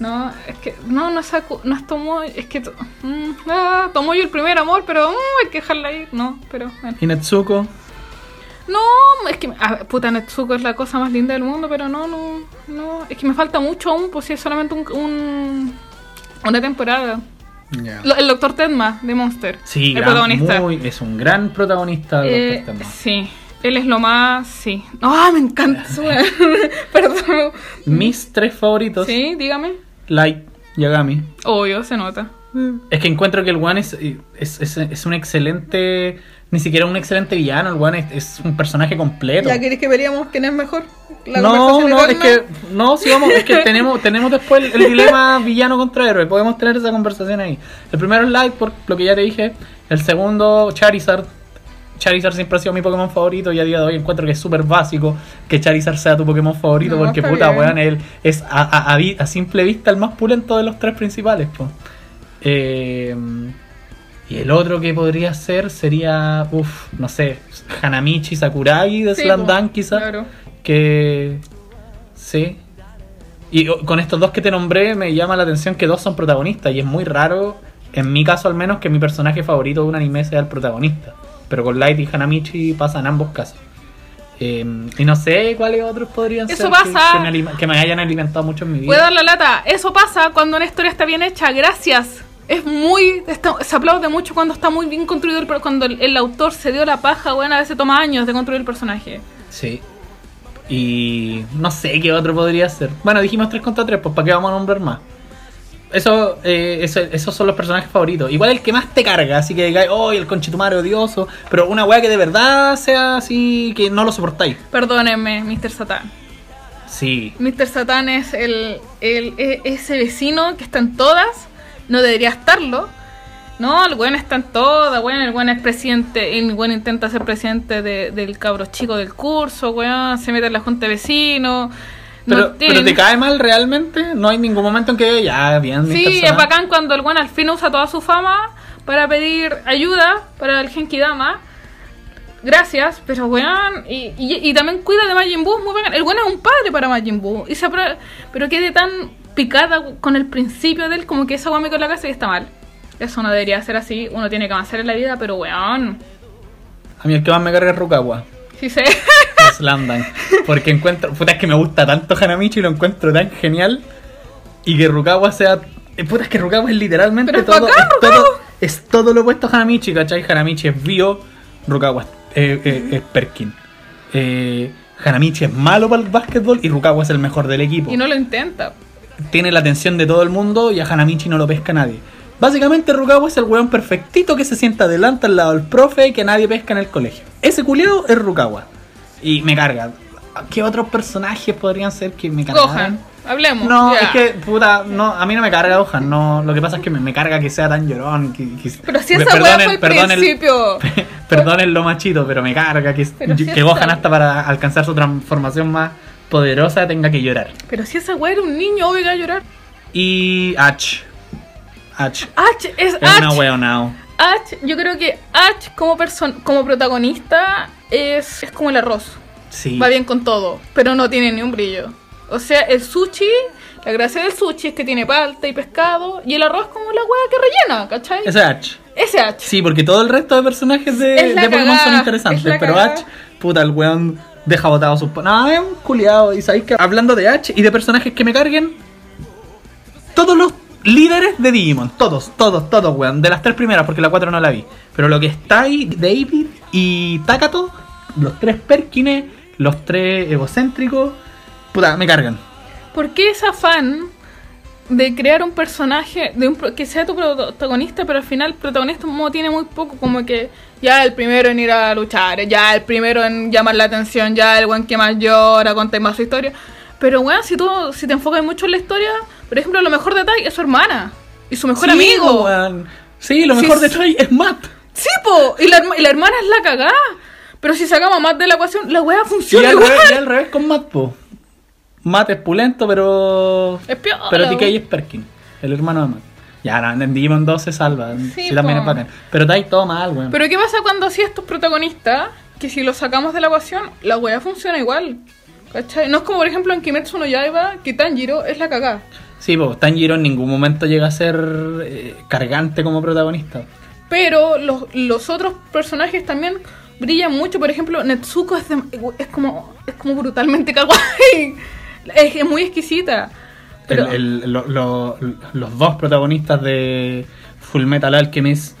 No, es que. No, no es, Saku- no es Tomoyo. Es que. mm, ah, Tomoyo el primer amor, pero mm, hay que dejarla ir. No, pero. Bueno. ¿Y Netsuko? No, es que. ah, puta, Netsuko es la cosa más linda del mundo, pero no, no. no es que me falta mucho aún, pues si es solamente un, un- una temporada. El doctor Tenma de Monster. Sí, el gran- protagonista. muy- es un gran protagonista. Eh, Dr. Sí, él es lo más. Sí. ¡Ah, me encanta! su- Perdón. Mis tres favoritos, Sí, dígame. Light, Yagami. Obvio, se nota. Es que encuentro que el One es, es, es, es un excelente. Ni siquiera un excelente villano, el One es, es un personaje completo. queréis que veríamos quién es mejor? no, no, es que. No, si vamos, es que tenemos, tenemos después el, el dilema villano contra héroe. Podemos tener esa conversación ahí. El primero es Light, por lo que ya te dije. El segundo, Charizard. Charizard siempre ha sido mi Pokémon favorito y a día de hoy encuentro que es súper básico que Charizard sea tu Pokémon favorito No, porque puta weón, él es a, a- a vi- a simple vista el más pulento de los tres principales. po. Eh, y el otro que podría ser sería, uff, no sé, Hanamichi Sakuragi de Slam Dunk quizá. Claro. Que. Sí. Y con estos dos que te nombré, me llama la atención que dos son protagonistas. Y es muy raro, en mi caso al menos, que mi personaje favorito de un anime sea el protagonista. Pero con Light y Hanamichi pasan ambos casos. Eh, y no sé cuáles otros podrían Eso ser pasa. Que, me que me hayan alimentado mucho en mi vida. Puedo dar la lata. Eso pasa cuando una historia está bien hecha. Gracias. Es muy. está- se aplaude mucho cuando está muy bien construido. El, cuando el, el autor se dio la paja, bueno, a veces toma años de construir el personaje. Sí. Y no sé qué otro podría ser. Bueno, dijimos 3 contra 3, pues ¿para qué vamos a nombrar más? Eso, eh, eso- esos son los personajes favoritos. Igual el que más te carga, así que digáis, oh, el conchetumare odioso. Pero una weá que de verdad sea así, que no lo soportáis. Perdónenme, Mr. Satan. Sí. Mr. Satan es el, el- e- ese vecino que está en todas. No debería estarlo. No, el buen está en todas, weón. El buen es presidente. El buen intenta ser presidente de- del cabro chico del curso, weón. Se mete en la junta de vecinos. no Pero, tiene- pero te cae mal realmente. No hay ningún momento en que ya, bien, Sí, es bacán cuando el buen al fin usa toda su fama para pedir ayuda para el Genki Dama. Gracias, pero weón. Y, y, y también cuida de Majin Buu, muy bacán. El buen es un padre para Majin Buu. Y se pero quede tan picada con el principio de él como que esa weón me con la casa y está mal. Eso no debería ser así. Uno tiene que avanzar en la vida, pero weón. A mí el que más me carga es Rukawa. Sí sé. Slam Dunk. Porque encuentro. Puta, es que me gusta tanto Hanamichi y lo encuentro tan genial. Y que Rukawa sea. eh, Puta, es que Rukawa es literalmente Pero todo. es, todo es todo lo opuesto a Hanamichi, ¿cachai? Hanamichi es bio, Rukawa es, eh, eh, es Perkin. Eh, Hanamichi es malo para el básquetbol y Rukawa es el mejor del equipo. y no lo intenta. Tiene la atención de todo el mundo y a Hanamichi no lo pesca nadie. Básicamente Rukawa es el weón perfectito que se sienta adelante al lado del profe y que nadie pesca en el colegio. Ese culiao es Rukawa. Y me carga. ¿Qué otros personajes podrían ser que me cargan? Gohan, hablemos. No, ya. es que, puta, no, a mí no me carga Gohan. No, lo que pasa es que me, me carga que sea tan llorón. Que, que- Pero si esa weá fue el principio. Perdonen lo machito, pero me carga que, Pero si que esa- Gohan hasta para alcanzar su transformación más poderosa tenga que llorar. Pero si esa weá era un niño, obvio que a llorar. Y H. H. H es Es una H. weonao. H, yo creo que H como, como protagonista es, es como el arroz. Sí. Va bien con todo, pero no tiene ni un brillo. O sea, el sushi, la gracia del sushi es que tiene palta y pescado, y el arroz como la hueá que rellena, ¿cachai? Ese H. Ese H. Sí, porque todo el resto de personajes de, de Pokémon son es interesantes, pero cagá. H, puta, el weón deja botado sus... No, es un culiado. Y sabéis que hablando de H y de personajes que me carguen, todos los líderes de Digimon, todos, todos, todos, weón. De las tres primeras, porque la cuatro no la vi. Pero lo que está ahí, David y Takato, los tres Perkines, los tres egocéntricos, puta, me cargan. ¿Por qué ese afán de crear un personaje de un que sea tu protagonista, pero al final protagonista tiene muy poco, como que ya el primero en ir a luchar, ya el primero en llamar la atención, ya el buen que más llora, contar más su historia. Pero bueno, si tú si te enfocas mucho en la historia, por ejemplo, lo mejor de Tai es su hermana y su mejor Sí, amigo. Sí, lo Sí, mejor de. Troy es Matt. Sí, po, y la, y la hermana es la cagá. Pero si sacamos a Matt de la ecuación, la wea Y funciona al, igual. revés, y al revés con Matt, po. Matt es pulento, pero. Es piola, Pero. TK es Perkin, el hermano de Matt. Ya, no, en Digimon 2 se salva. Sí, Sí, también es bacán. Pero Tai todo mal, weón. Pero ¿qué pasa cuando así estos protagonistas, que si los sacamos de la ecuación, la wea funciona igual? ¿Cachai? No es como por ejemplo en Kimetsu no Yaiba, que Tanjiro es la cagá. Sí, pues Tanjiro en ningún momento llega a ser eh, cargante como protagonista. Pero los, los otros personajes también brillan mucho. Por ejemplo, Netsuko es, de- es como es como brutalmente kawaii. Es, es muy exquisita. Pero El- el- lo- lo- los dos protagonistas de Full Metal Alchemist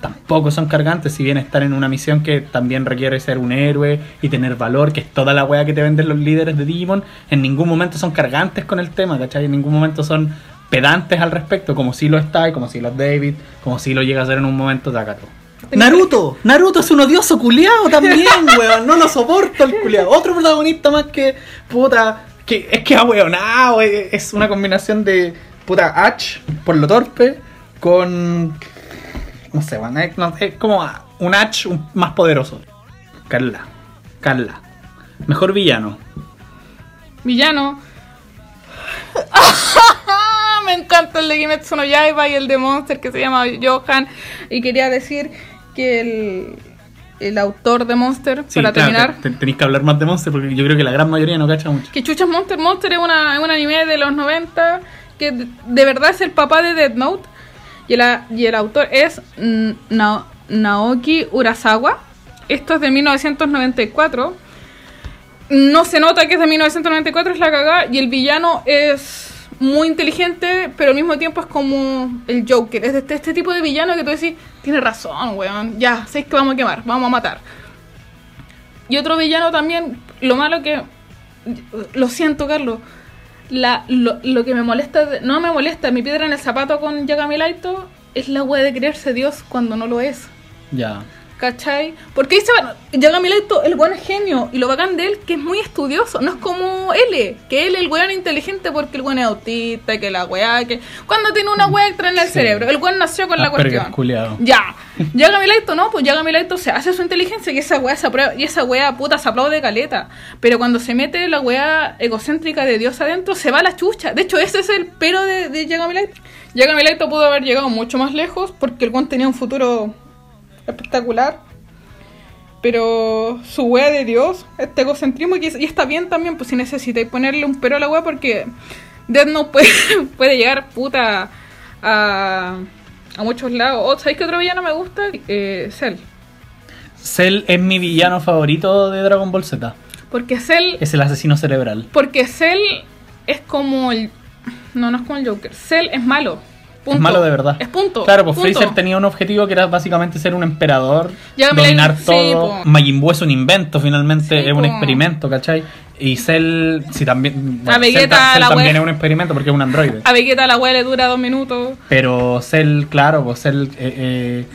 tampoco son cargantes, si bien están en una misión que también requiere ser un héroe y tener valor, que es toda la wea que te venden los líderes de Digimon, en ningún momento son cargantes con el tema, ¿cachai? En ningún momento son pedantes al respecto, como si lo está y como si lo es David, como si lo llega a ser en un momento Takato. Naruto, Naruto es un odioso culiao también, weón, no lo soporto el culiao. Otro protagonista más que, puta, es que ahueonado, es es una combinación de, puta, H, por lo torpe, con no sé, bueno, es, como un H más poderoso. Carla. Carla. Mejor villano. Villano. Me encanta el de Kimetsu no Yaiba y el de Monster que se llama Johan. Y quería decir que el, el autor de Monster, Sí, para claro, terminar, te- te- tenéis que hablar más de Monster porque yo creo que la gran mayoría no cacha mucho. que Chucha es Monster. Monster es, una, es un anime de los 90 que de, de verdad es el papá de Death Note. Y el, y el autor es Nao- Naoki Urasawa. Esto es de 1994. No se nota que es de 1994, es la cagada. Y el villano es muy inteligente, pero al mismo tiempo es como el Joker. Es este, este tipo de villano que tú decís, tiene razón, weón. Ya, sé que vamos a quemar, vamos a matar. Y otro villano también, lo malo que. Lo siento, Carlos. La, lo, lo que me molesta, no me molesta, mi piedra en el zapato con Yagami Laito es la wea de creerse Dios cuando no lo es. Ya. ¿Cachai? Porque dice, bueno, Yagami Laito, el buen genio. Y lo bacán de él, que es muy estudioso. No es como L, que él, el weón inteligente porque el weón es autista, que la weá, que. Cuando tiene una weá extra en el Sí. cerebro. El weón nació con la Asperger cuestión. culiao. Ya. Yagami Laito no, pues Yagami Laito se hace su inteligencia y esa weá se aprueba, y esa weá puta se aplaude de caleta. Pero cuando se mete la weá egocéntrica de Dios adentro, se va a la chucha. De hecho, ese es el pero de, de Yagami Laito. Yagami Laito pudo haber llegado mucho más lejos porque el weón tenía un futuro espectacular. Pero su wea de Dios, este egocentrismo, y, y está bien también, pues si necesitáis ponerle un pero a la wea, porque Death Note puede, puede llegar puta a, a muchos lados. O, ¿Sabéis qué otro villano me gusta? Eh, Cell. Cell es mi villano favorito de Dragon Ball Z. Porque Cell, Es el asesino cerebral. porque Cell es como el. No, no es como el Joker. Cell es malo. Punto. Es malo de verdad. Es punto. Claro, pues punto. Freezer tenía un objetivo que era básicamente ser un emperador, Ya, dominar la- sí, todo. po. Majin Buu es un invento, finalmente, Sí, es un experimento, ¿cachai? Y Cell, si también. A Vegeta, Cell, ta- Cell la también es un experimento porque es un androide. A Vegeta la wea le dura dos minutos. Pero Cell, claro, pues Cell, eh, eh,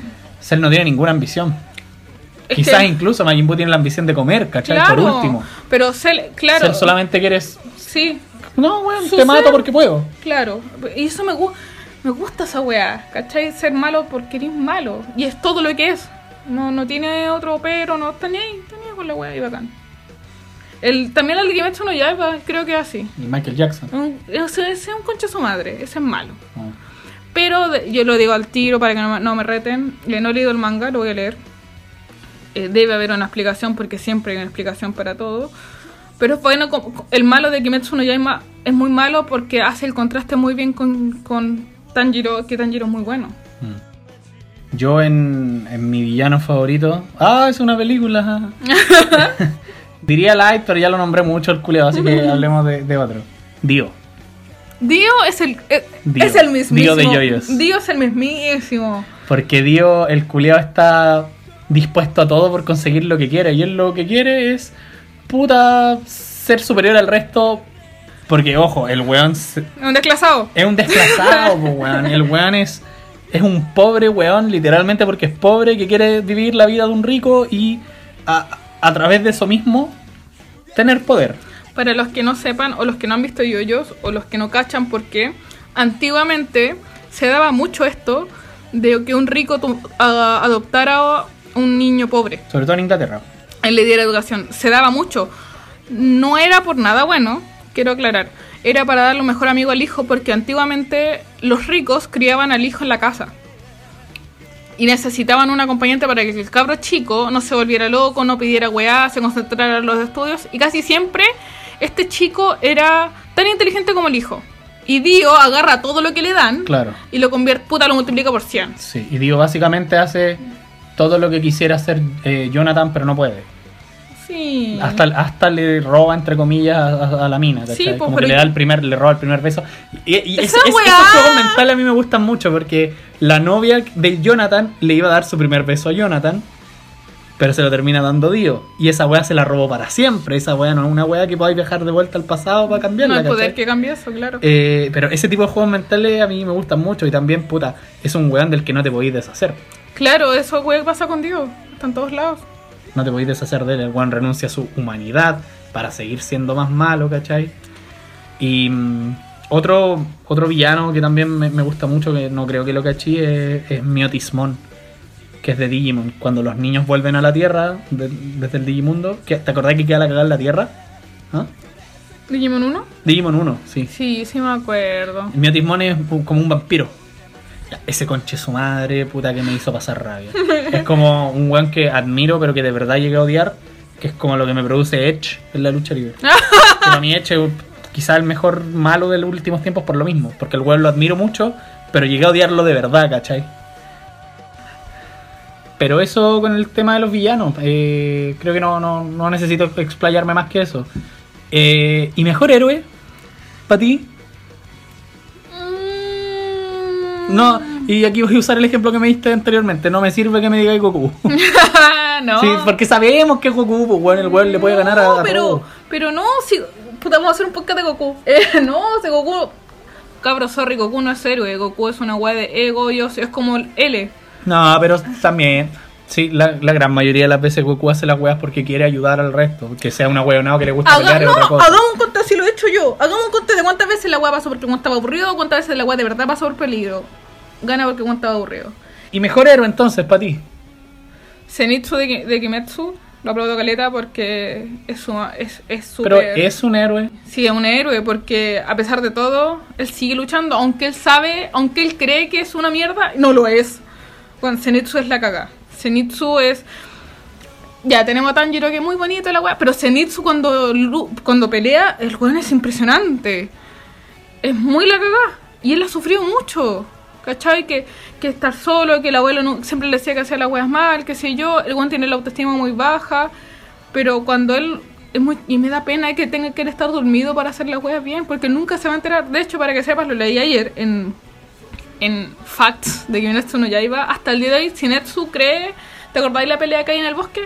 Cell no tiene ninguna ambición. Es Quizás que- incluso Majin Buu tiene la ambición de comer, ¿cachai? Claro, Por último. Pero Cell, claro. Cell solamente quieres. Sí, No, Su te mato porque puedo. Claro, y eso me, gu- me gusta esa weá, ¿cachai? Ser malo porque eres malo. Y es todo lo que es. No, no tiene otro pero, no está ni ahí, está ni ahí con la weá y bacán. El, también el de Kimetsu no Yaiba, creo que es así. Y Michael Jackson. Un- Ese ese es un concha su madre, ese es malo. No. Pero de- yo lo digo al tiro para que no me, no me reten. Eh, no he leído el manga, lo voy a leer. Eh, debe haber una explicación porque siempre hay una explicación para todo. Pero es bueno, el malo de Kimetsu no Yaiba es muy malo porque hace el contraste muy bien con, con Tanjiro, que Tanjiro es muy bueno. Mm. Yo en, en mi villano favorito. Ah, es una película. Diría Light, pero ya lo nombré mucho el culiado, así que hablemos de, de otro. Dio. Dio es el, eh, Dio. es el mismísimo. Dio de yoyos. Dio es el mismísimo. Porque Dio, el culiado está dispuesto a todo por conseguir lo que quiere. Y él lo que quiere es, puta, ser superior al resto. Porque, ojo, el weón se- Un desclasado. es un desplazado, po, weón. El weón es, es un pobre weón, literalmente porque es pobre, que quiere vivir la vida de un rico y a, a través de eso mismo tener poder. Para los que no sepan, o los que no han visto yoyos, o los que no cachan por qué, antiguamente se daba mucho esto de que un rico a- adoptara a un niño pobre, Sobre todo en Inglaterra. él le diera educación. Se daba mucho. No era por nada bueno, quiero aclarar. Era para darle un mejor amigo al hijo, porque antiguamente los ricos criaban al hijo en la casa. Y necesitaban un acompañante para que el cabro chico no se volviera loco, no pidiera weá, se concentrara en los estudios. Y casi siempre este chico era tan inteligente como el hijo. Y Dio agarra todo lo que le dan Claro. y lo convierte, puta, lo multiplica por 100. Sí, y Dio básicamente hace todo lo que quisiera hacer eh, Jonathan, pero no puede. Sí. Hasta, hasta le roba, entre comillas, a, a la mina. ¿cachai? Sí, pues, Como que le da el primer, le roba el primer beso. Y, y es- ¡Esa es- weá! esos juegos mentales a mí me gustan mucho porque la novia de Jonathan le iba a dar su primer beso a Jonathan, pero se lo termina dando Dio. Y esa weá se la robó para siempre. Esa weá no es una weá que podáis viajar de vuelta al pasado para no cambiarla. hay poder ¿cachai? que cambie eso, claro. Eh, pero ese tipo de juegos mentales a mí me gustan mucho y también, puta, es un weón del que no te podéis deshacer. Claro, eso güey pasa contigo. Está en todos lados. No te podéis deshacer de él. El weón renuncia a su humanidad para seguir siendo más malo, ¿cachai? Y mm, otro, otro villano que también me, me gusta mucho, que no creo que lo cachí, es, es Miotismon, que es de Digimon. Cuando los niños vuelven a la Tierra de- desde el Digimundo, ¿te acordás que queda la cagada en la Tierra? ¿Ah? ¿Digimon 1? Digimon 1, sí. Sí, sí me acuerdo. Miotismon es como un vampiro. Ese conche su madre, puta que me hizo pasar rabia. es como un weón que admiro, pero que de verdad llegué a odiar, que es como lo que me produce Edge en la lucha libre. pero mi Edge es quizá el mejor malo de los últimos tiempos por lo mismo, porque el weón lo admiro mucho, pero llegué a odiarlo de verdad, ¿cachai? Pero eso con el tema de los villanos, eh, creo que no, no, no necesito explayarme más que eso. Eh, ¿Y mejor héroe? ¿Para ti? No, y aquí voy a usar el ejemplo que me diste anteriormente. No me sirve que me digáis Goku. no. Sí, porque sabemos que es Goku, pues bueno, el weón le puede ganar a, No, a pero, pero no, si. Puta, vamos a hacer un podcast de Goku. Eh, no, si Goku. Cabro, sorry, Goku no es héroe. Goku es una weá de ego, yo es como el L. No, pero también. Sí, la, la gran mayoría de las veces Goku hace las weas porque quiere ayudar al resto. Que sea una weonado que le gusta Haga, no, otra cosa. hagamos un conteo si lo he hecho yo. Hagamos un conteo de cuántas veces la weá pasó porque Juan estaba aburrido o cuántas veces la weá de verdad pasó por peligro. Gana porque Juan estaba aburrido. Y mejor héroe entonces, para ti. Zenitsu de, Ki- de Kimetsu, lo aplaudo caleta porque es su- es es Pero súper... es un héroe. Sí, es un héroe porque a pesar de todo, él sigue luchando, aunque él sabe, aunque él cree que es una mierda, no lo es. Bueno, Zenitsu es la caga. Zenitsu es... Ya, tenemos a Tanjiro que es muy bonito la weá, pero Zenitsu cuando, cuando pelea, el weón es impresionante. Es muy la cagá. Y él ha sufrido mucho. ¿Cachai? Que, que estar solo, que el abuelo siempre le decía que hacía las weas mal, qué sé yo. El weón tiene la autoestima muy baja. Pero cuando él. Es muy, y me da pena que tenga que estar dormido para hacer las weas bien, porque nunca se va a enterar. De hecho, para que sepas, lo leí ayer en, en Facts de Kimetsu no Yaiba. Hasta el día de hoy, Shinetsu cree. ¿Te acordáis la pelea que hay en el bosque?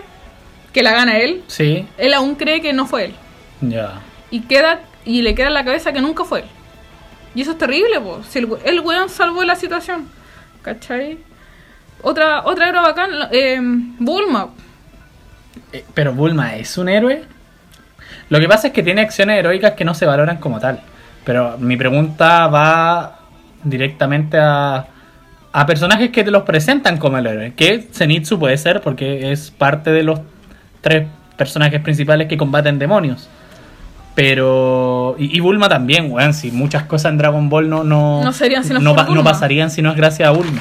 Que la gana él. Sí, Él aún cree que no fue él. ya. Y queda y le queda en la cabeza que nunca fue él. Y eso es terrible, pues. Si el, el weón salvó la situación. ¿Cachai? Otra, otra héroe bacán, eh, Bulma. Eh, Pero Bulma es un héroe. Lo que pasa es que tiene acciones heroicas que no se valoran como tal. Pero mi pregunta va directamente a, a personajes que te los presentan como el héroe. Que Zenitsu puede ser porque es parte de los tres personajes principales que combaten demonios. Pero. Y, y Bulma también, weón. Si muchas cosas en Dragon Ball no. No, No serían si no no, pa- no pasarían si no es gracias a Bulma.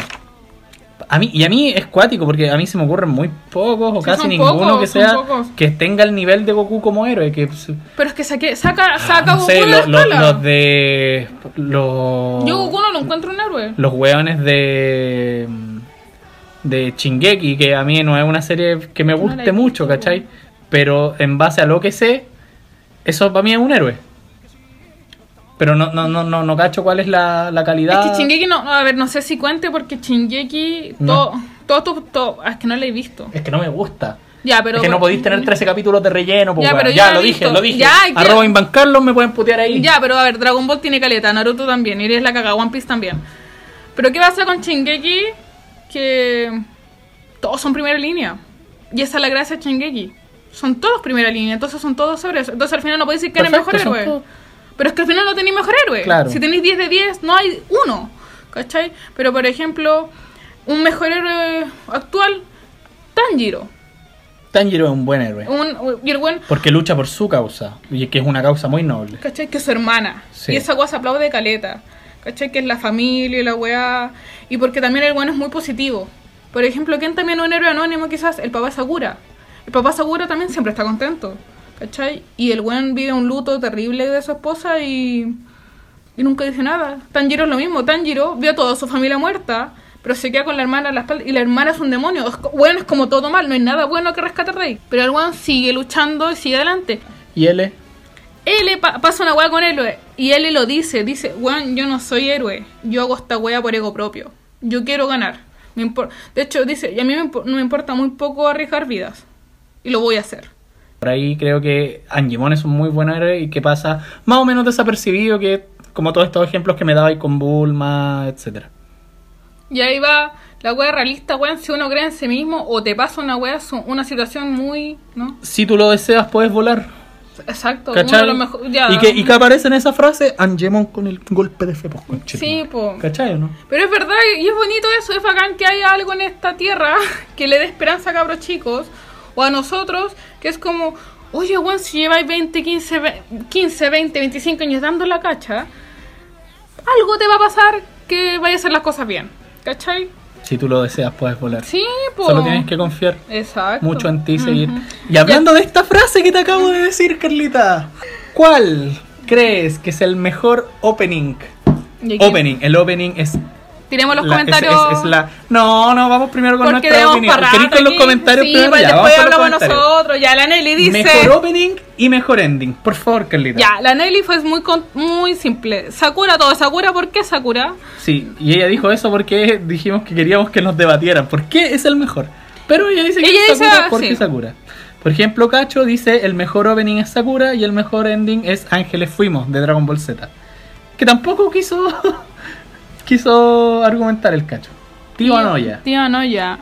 A mí, y a mí es cuático porque a mí se me ocurren muy pocos o Sí, casi ninguno pocos, que sea que tenga el nivel de Goku como héroe. Que, Pero es que saque, saca, saca Ah, no Goku sé, de la lo- los de. Los, Yo Goku no lo encuentro un héroe. los weones de. de Chingeki, que a mí no es una serie que me guste mucho. ¿cachai? Pero en base a lo que sé, eso para mí es un héroe. Pero no, no, no, no, no cacho cuál es la, la calidad. Es que Shingeki no, a ver, no sé si cuente porque Shingeki, No. todo, todo, todo, todo- ah, es que no la he visto. Es que no me gusta. Ya, pero. es que no podéis tener 13 capítulos de relleno, pues, Ya, pero lo dije, lo dije. Ya. Arroba Inbancarlos me pueden putear ahí. Ya, pero a ver, Dragon Ball tiene caleta, Naruto también, eres la caga, One Piece también. Pero ¿qué pasa con Shingeki? Que todos son primera línea. Y esa es la gracia de Shingeki. Son todos primera línea, entonces son todos sobre eso. Entonces al final no podéis decir que eres Perfecto, mejor son héroe. Pero es que al final no tenéis mejor héroe. Claro. Si tenéis 10 de 10, no hay uno. ¿Cachai? Pero por ejemplo, un mejor héroe actual, Tanjiro. Tanjiro es un buen héroe. Un, y el buen Porque lucha por su causa. Y que es una causa muy noble. ¿Cachai? Que es su hermana. Sí. Y esa weá se aplaude de caleta. ¿Cachai? Que es la familia y la weá. Y porque también el bueno es muy positivo. Por ejemplo, ¿quién también es un héroe anónimo quizás? El papá Sakura. El papá Sakura también siempre está contento. ¿Cachai? Y el buen vive un luto terrible de su esposa y... Y nunca dice nada. Tanjiro es lo mismo. Tanjiro vio a toda su familia muerta. pero se queda con la hermana en la espalda y la hermana es un demonio. Es Bueno, es como todo mal, no hay nada bueno que rescatar de ahí. Pero el weón sigue luchando y sigue adelante. Y él Él le pa- pasa una weá con héroe y él le lo dice, dice, weón, yo no soy héroe, yo hago esta weá por ego propio, yo quiero ganar. Me de hecho, dice, y a mí me no me importa muy poco arriesgar vidas, y lo voy a hacer. Por ahí creo que Angemon es un muy buen héroe y que pasa más o menos desapercibido que como todos estos ejemplos que me daba ahí con Bulma, etcétera. Y ahí va la weá realista, weón, si uno cree en sí mismo o te pasa una su- una situación muy, ¿no? Si tú lo deseas, puedes volar. Exacto, mejor- ya. ¿Y, que, ¿Y que aparece en esa frase? Angemon con el golpe de fe, pues, Sí, po. ¿Cachai o no? Pero es verdad y es bonito eso, es bacán que haya algo en esta tierra que le dé esperanza a cabros chicos o a nosotros, que es como, oye, weón, si lleváis 20, 15, ve- 15, 20, 25 años dando la cacha, algo te va a pasar que vaya a hacer las cosas bien, ¿cachai? Si tú lo deseas, puedes volar. Sí, pues. Solo tienes que confiar Exacto. mucho en ti y seguir. Y hablando de esta frase que te acabo de decir, Carlita, ¿cuál crees que es el mejor opening? Opening, el opening es Tiremos los la- es- comentarios. es- es la- No, no, vamos primero con porque nuestra opinión. para ¿Queréis con los comentarios Sí, primero? Ya, después hablamos nosotros. Ya, la Nelly dice. Mejor opening y mejor ending. Por favor, Carlita. Ya, la Nelly fue muy, muy simple. Sakura, todo Sakura, ¿por qué Sakura? Sí, y ella dijo eso porque dijimos que queríamos que nos debatieran. ¿Por qué es el mejor? Pero ella dice que Ella es dice, Sakura ah, porque sí. Sakura. Por ejemplo, Cacho dice el mejor opening es Sakura y el mejor ending es Ángeles Fuimos de Dragon Ball Z. Que tampoco quiso quiso argumentar el Cacho. Tío Anoya. Tío Anoya.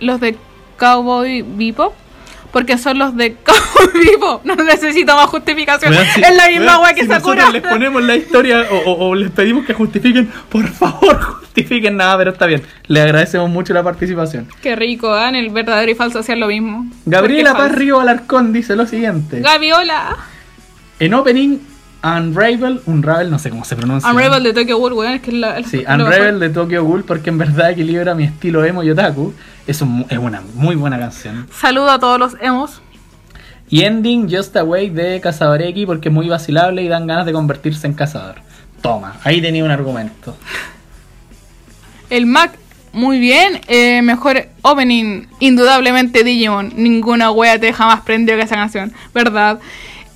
Los de Cowboy Bebop. Porque son los de Cowboy Bebop. No necesito más justificación. Si- es la misma wea que si Sakura. nosotros les ponemos la historia o, o- o les pedimos que justifiquen, por favor, justifiquen nada, pero está bien. Le agradecemos mucho la participación. Qué rico, ¿eh? En el verdadero y falso hacían lo mismo. Gabriela ¿Por qué Paz? Río Alarcón dice lo siguiente. Gaby, hola. En opening, Unravel, Unravel, no sé cómo se pronuncia. Unravel de Tokyo Ghoul, weón. Es que es la, el- Sí, Unravel de Tokyo Ghoul porque en verdad equilibra mi estilo emo y otaku. Es, un es una muy buena canción. Saludo a todos los emos. Y Ending Just Away de Cazadoreki porque es muy vacilable y dan ganas de convertirse en cazador. Toma, ahí tenía un argumento. El Mac, muy bien. Eh, mejor opening, indudablemente Digimon. Ninguna wea te jamás prendió que esa canción, ¿verdad?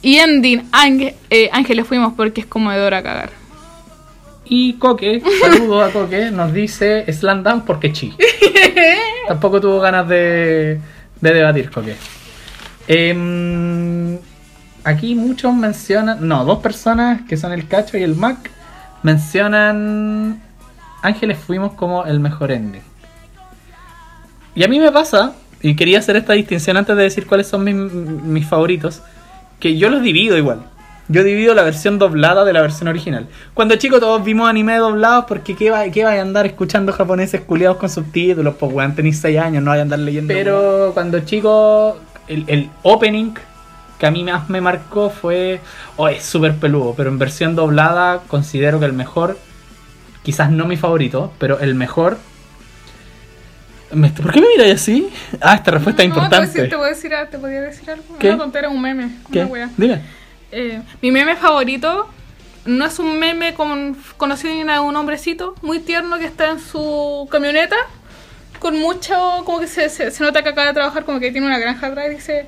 Y ending, Ángel, eh, Ángeles fuimos porque es comedor a cagar. Y Coque, saludo a Coque, nos dice Slam Dunk porque chi. Tampoco tuvo ganas de, de debatir Coque. Em, aquí muchos mencionan, no, dos personas que son el Cacho y el Mac mencionan Ángeles fuimos como el mejor ending. Y a mí me pasa, y quería hacer esta distinción antes de decir cuáles son mis, mis favoritos, que yo los divido igual. Yo divido la versión doblada de la versión original. Cuando chico todos vimos anime doblados porque ¿qué va, qué va a andar escuchando japoneses culiados con subtítulos? Pues weón, tenéis 6 años, no vaya a andar leyendo. Pero cuando chico, el, el opening que a mí más me marcó fue... Oh, es súper peludo, pero en versión doblada considero que el mejor, quizás no mi favorito, pero el mejor... ¿Por qué me miráis así? Ah, esta respuesta es No, a importante. Te voy a decir, te podía decir algo. ¿Qué? Una tontera, un meme. ¿Qué? Una wea. Dime. Eh, mi meme favorito no es un meme con, conocido ni nada, un hombrecito muy tierno que está en su camioneta con mucho, como que se, se, se nota que acaba de trabajar, como que tiene una granja atrás y dice,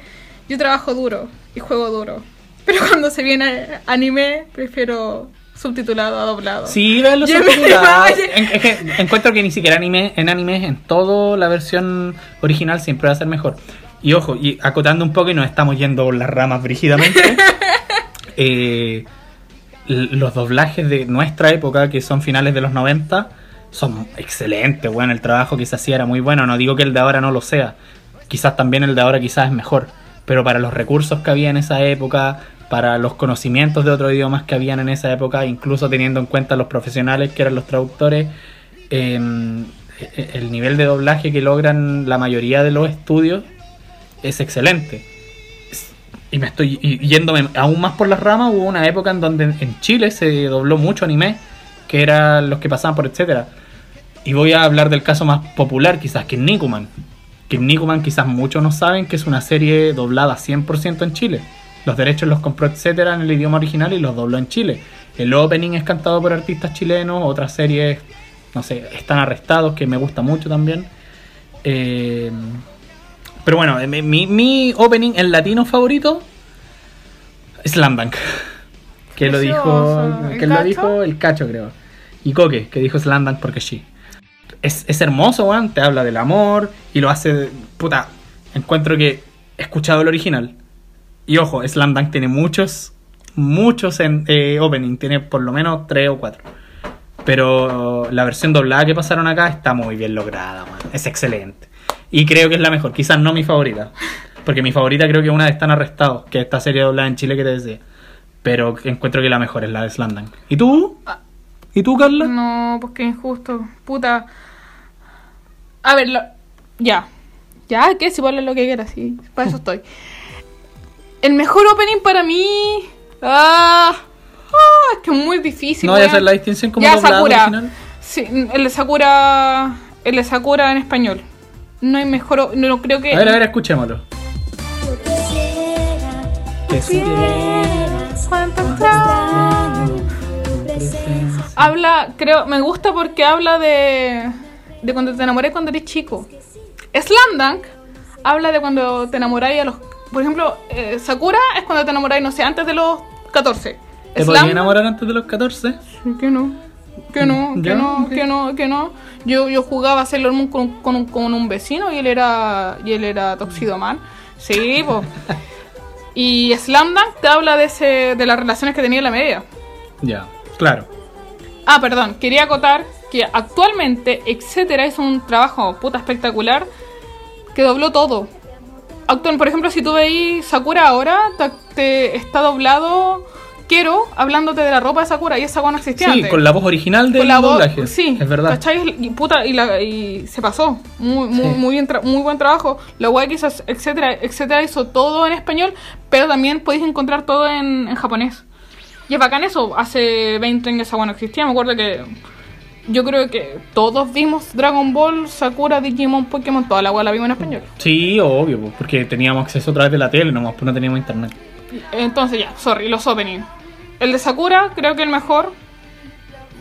yo trabajo duro y juego duro. Pero cuando se viene anime, prefiero subtitulado a doblado. Sí, vean los subtitulados. vaya. En- es que encuentro que ni siquiera anime, en anime, en todo la versión original siempre va a ser mejor. Y ojo, y acotando un poco y nos estamos yendo las ramas brígidamente. eh, los doblajes de nuestra época, que son finales de los 90, son excelentes. Bueno, el trabajo que se hacía era muy bueno. No digo que el de ahora no lo sea. Quizás también el de ahora quizás es mejor. Pero para los recursos que había en esa época, para los conocimientos de otros idiomas que habían en esa época, incluso teniendo en cuenta los profesionales que eran los traductores, eh, el nivel de doblaje que logran la mayoría de los estudios es excelente. Y me estoy yéndome aún más por las ramas. Hubo una época en donde en Chile se dobló mucho anime, que eran los que pasaban por etcétera. Y voy a hablar del caso más popular, quizás, que es Nikuman. Que Nikuman quizás muchos no saben que es una serie doblada 100% en Chile. Los derechos los compró etcétera en el idioma original y los dobló en Chile. El opening es cantado por artistas chilenos, otras series no sé, están arrestados, que me gusta mucho también. Eh, pero bueno, mi, mi opening en latino favorito Slam Dunk. Que lo dijo. Precioso. ¿El Que lo Cacho? dijo el cacho, creo. Y Coque, que dijo Slam Dunk porque sí. Es, es hermoso, weón. Te habla del amor. Y lo hace. Puta. Encuentro que he escuchado el original. Y ojo, Slam Dunk tiene muchos. Muchos en eh, opening. Tiene por lo menos tres o cuatro. Pero la versión doblada que pasaron acá está muy bien lograda, weón. Es excelente. Y creo que es la mejor. Quizás no mi favorita. Porque mi favorita creo que es una de Están Arrestados. Que es esta serie doblada en Chile que te decía. Pero encuentro que la mejor es la de Slam Dunk. ¿Y tú? ¿Y tú, Carla? No, pues qué injusto. Puta. A ver, lo- ya. Ya, ¿qué? Si vos lo que quieras, sí. Para eso estoy. El mejor opening para mí. Ah, ah, es que es muy difícil. no voy a hacer la distinción como Ya, Sakura. original. Sí, el de Sakura. El de Sakura en español. No hay mejor. o- No creo que. A ver, a ver, escuchémoslo. Habla, creo, me gusta porque habla de, de cuando te enamoré cuando eres chico. Slam Dunk habla de cuando te enamoráis a los... Por ejemplo, eh, Sakura es cuando te enamoráis, no sé, antes de los 14. ¿Te podías enamorar antes de los 14? Sí, que no. Que no, que ¿Ya? no, Ok. que no, que no. Yo, yo jugaba a Sailor Moon con, con, un- con un vecino y él era y él era Toxidoman. Sí, pues. Y Slam Dunk te habla de ese de las relaciones que tenía en la media. Ya, claro. Ah, perdón, quería acotar que actualmente Etcétera hizo un trabajo puta espectacular que dobló todo. Actual, por ejemplo, si tú veis Sakura ahora, te, está doblado Quiero hablándote de la ropa de Sakura y esa agua no existía Sí, antes. con la voz original del doblaje. Sí, es verdad. ¿cachai? Y, puta, y, la- y se pasó. Muy, muy, Sí. muy, bien muy buen trabajo. La web que hizo, etcétera, etcétera, hizo todo en español, pero también podéis encontrar todo en, en japonés. Y es bacán eso. Hace 20 años esa wea no existía. Me acuerdo que yo creo que todos vimos Dragon Ball, Sakura, Digimon, Pokémon, toda la web la vimos en español. Sí, obvio, porque teníamos acceso a través de la tele, nomás, pues no teníamos internet. Entonces ya, sorry, los opening. El de Sakura, creo que el mejor.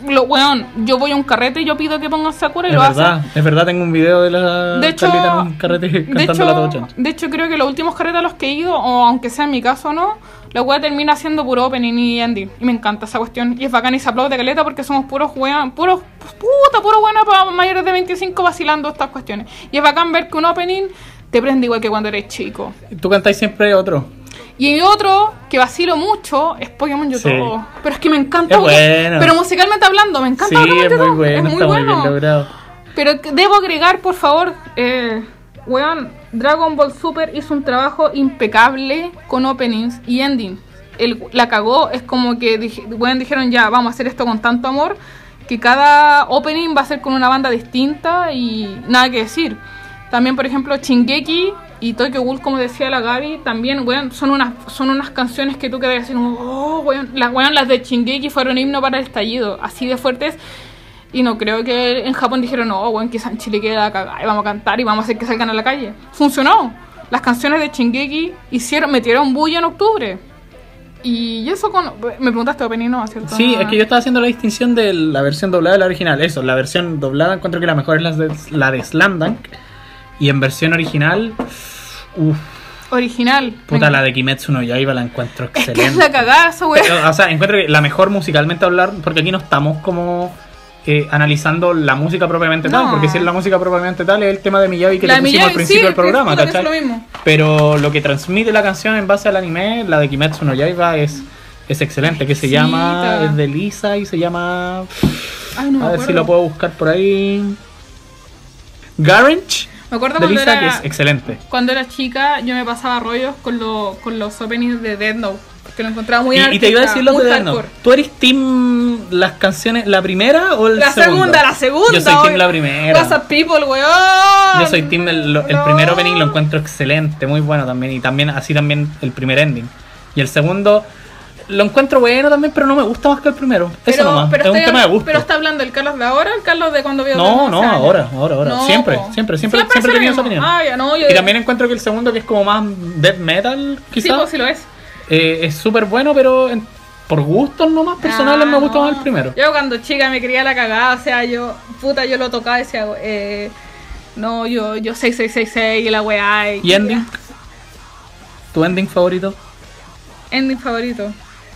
Lo, weón, yo voy a un carrete y yo pido que pongan Sakura y Es lo verdad, hacen. es verdad, tengo un video de la De hecho, en un carrete de la hecho, tocha. de hecho, creo que los últimos carretes a los que he ido, o aunque sea en mi caso o no, la wea termina siendo puro opening y ending. Y me encanta esa cuestión. Y es bacán y se aplaude caleta porque somos puros weón, puros, puta, puro buena para mayores de 25 vacilando estas cuestiones. Y es bacán ver que un opening te prende igual que cuando eres chico. Tú cantáis siempre otro. Y otro que vacilo mucho es Pokémon Sí. Yoto. Pero es que me encanta. Es bueno. Pero musicalmente hablando, me encanta Sí, es muy bueno, es muy está muy bueno. bien logrado. Pero debo agregar, por favor, eh, weón, Dragon Ball Super hizo un trabajo impecable con openings y endings. El- la cagó, es como que dije- weón, dijeron ya, vamos a hacer esto con tanto amor, que cada opening va a ser con una banda distinta y nada que decir. También, por ejemplo, Chingeki y Tokyo Ghoul, como decía la Gaby, también, weón, son unas, son unas canciones que tú quedas así oh, weón, las, weón, las de Chingeki fueron himno para el estallido, así de fuertes. Y no creo que en Japón dijeron, no, bueno, quizás en Chile queda cagada y vamos a cantar y vamos a hacer que salgan a la calle. Funcionó. Las canciones de Chingeki hicieron, metieron bulla en octubre. Y eso con... Me preguntaste opening, ¿no? ¿Cierto? Sí, es que yo estaba haciendo la distinción de la versión doblada de la original. Eso, la versión doblada encuentro que la mejor es la de Slam Dunk. Y en versión original, uff, Original. puta, la de Kimetsu no Yaiba la encuentro Es que es excelente. la wea. Pero, o sea, encuentro que la mejor musicalmente hablar, porque aquí no estamos como eh, analizando la música propiamente tal, porque si es la música propiamente tal es el tema de Miyavi que La le pusimos Miyavi, al principio sí, del programa, ¿cachai? es lo mismo. Pero lo que transmite la canción en base al anime, la de Kimetsu no Yaiba, es, es excelente, que se llama, es de Lisa y se llama... Ay, no me a ver si lo puedo buscar por ahí. Garage Me acuerdo de cuando Lisa, que era, es excelente. cuando era chica, yo me pasaba rollos con, lo- con los openings de Dead Note. Que lo encontraba muy Y, y te iba a decir muy de Death Note. ¿Tú eres team las canciones, la primera o el La segundo? segunda, la segunda. Yo soy team la primera. WhatsApp People, weón. Yo soy team el, lo- el No. primer opening lo encuentro excelente, muy bueno también. Y también así también el primer ending. Y el segundo lo encuentro bueno también, pero no me gusta más que el primero. Eso nomás. es un tema de gusto. Pero está hablando el Carlos de ahora, el Carlos de cuando vio No, no, años? ahora, ahora, ahora. No, Siempre, po. siempre, siempre, siempre, hace he tenido esa opinión. Ah, ya, no, yo Y también encuentro que el segundo, que es como más death metal, Sí, quizás, pues sí lo es. eh, es súper bueno, pero por gustos nomás personales me Ah, gusta más el primero. Yo cuando chica me quería la cagada, o sea, yo, puta, yo lo tocaba y decía, eh, no, yo, yo 6666 y la weá. ¿Y ending? ¿Tu ending favorito? Ending favorito.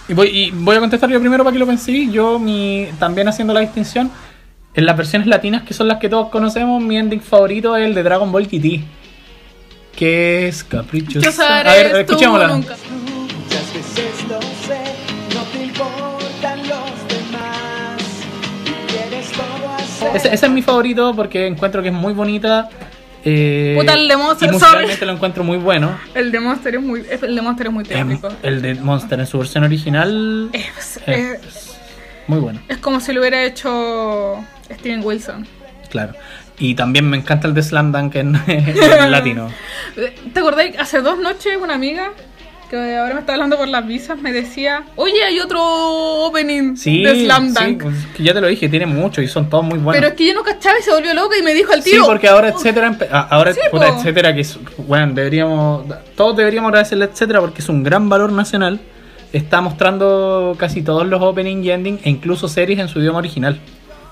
Y voy, y voy a contestar yo primero para que lo pensé. Yo, mi, también haciendo la distinción, en las versiones latinas, que son las que todos conocemos, mi ending favorito es el de Dragon Ball GT. Que es caprichoso. A ver, escuchémosla. nunca. Muchas veces no sé, no te importan los demás. Y quieres todo hacer. Ese, ese es mi favorito porque encuentro que es muy bonita. Eh, Puta, el de Monster, y musicalmente lo encuentro muy bueno. El de Monster es muy, el de Monster es muy Em, técnico. el de Monster en su versión original Es, es- muy bueno, es como si lo hubiera hecho Steven Wilson. claro. Y también me encanta el de Slam Dunk en, en latino. ¿Te acordás? Hace dos noches una amiga que ahora me está hablando por las visas me decía, oye, hay otro opening Sí, de Slam sí, Dunk. pues, que ya te lo dije, tiene mucho y son todos muy buenos. Pero es que yo no cachaba y se volvió loca y me dijo al Sí, tiro. porque ahora etcétera, empe- a- ahora Sí, puta, etcétera, que es, bueno, deberíamos, todos deberíamos agradecerle etcétera porque es un gran valor nacional. Está mostrando casi todos los opening y ending e incluso series en su idioma original.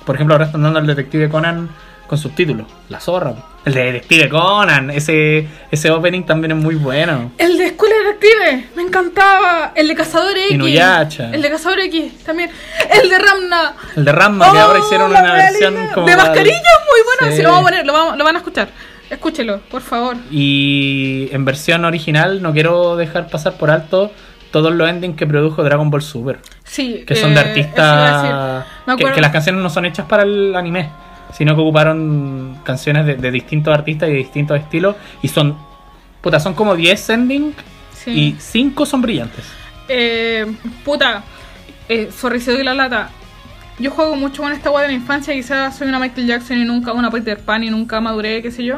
Por ejemplo, ahora están dando el Detective Conan con subtítulos. La zorra. El de Detective Conan, ese, ese opening también es muy bueno. El de Escuela Detective, me encantaba. El de Cazador X. Inuyasha. El de Cazador X también. El de Ramna. El de Ramma, que Oh, ahora hicieron una wea versión linda. como. De mascarilla, muy. Sí. Si lo vamos a poner, lo, vamos- lo van a escuchar. Escúchelo, por favor. Y en versión original no quiero dejar pasar por alto todos los endings que produjo Dragon Ball Super. Sí. Que son de eh, artistas... Que, que las canciones no son hechas para el anime, sino que ocuparon canciones de, de distintos artistas y de distintos estilos. Y son... Puta, son como 10 endings Sí. y 5 son brillantes. Eh, puta, eh, sorry doy la lata. Yo juego mucho con esta weá de la infancia, quizás soy una Michael Jackson y nunca una Peter Pan y nunca maduré, qué sé yo.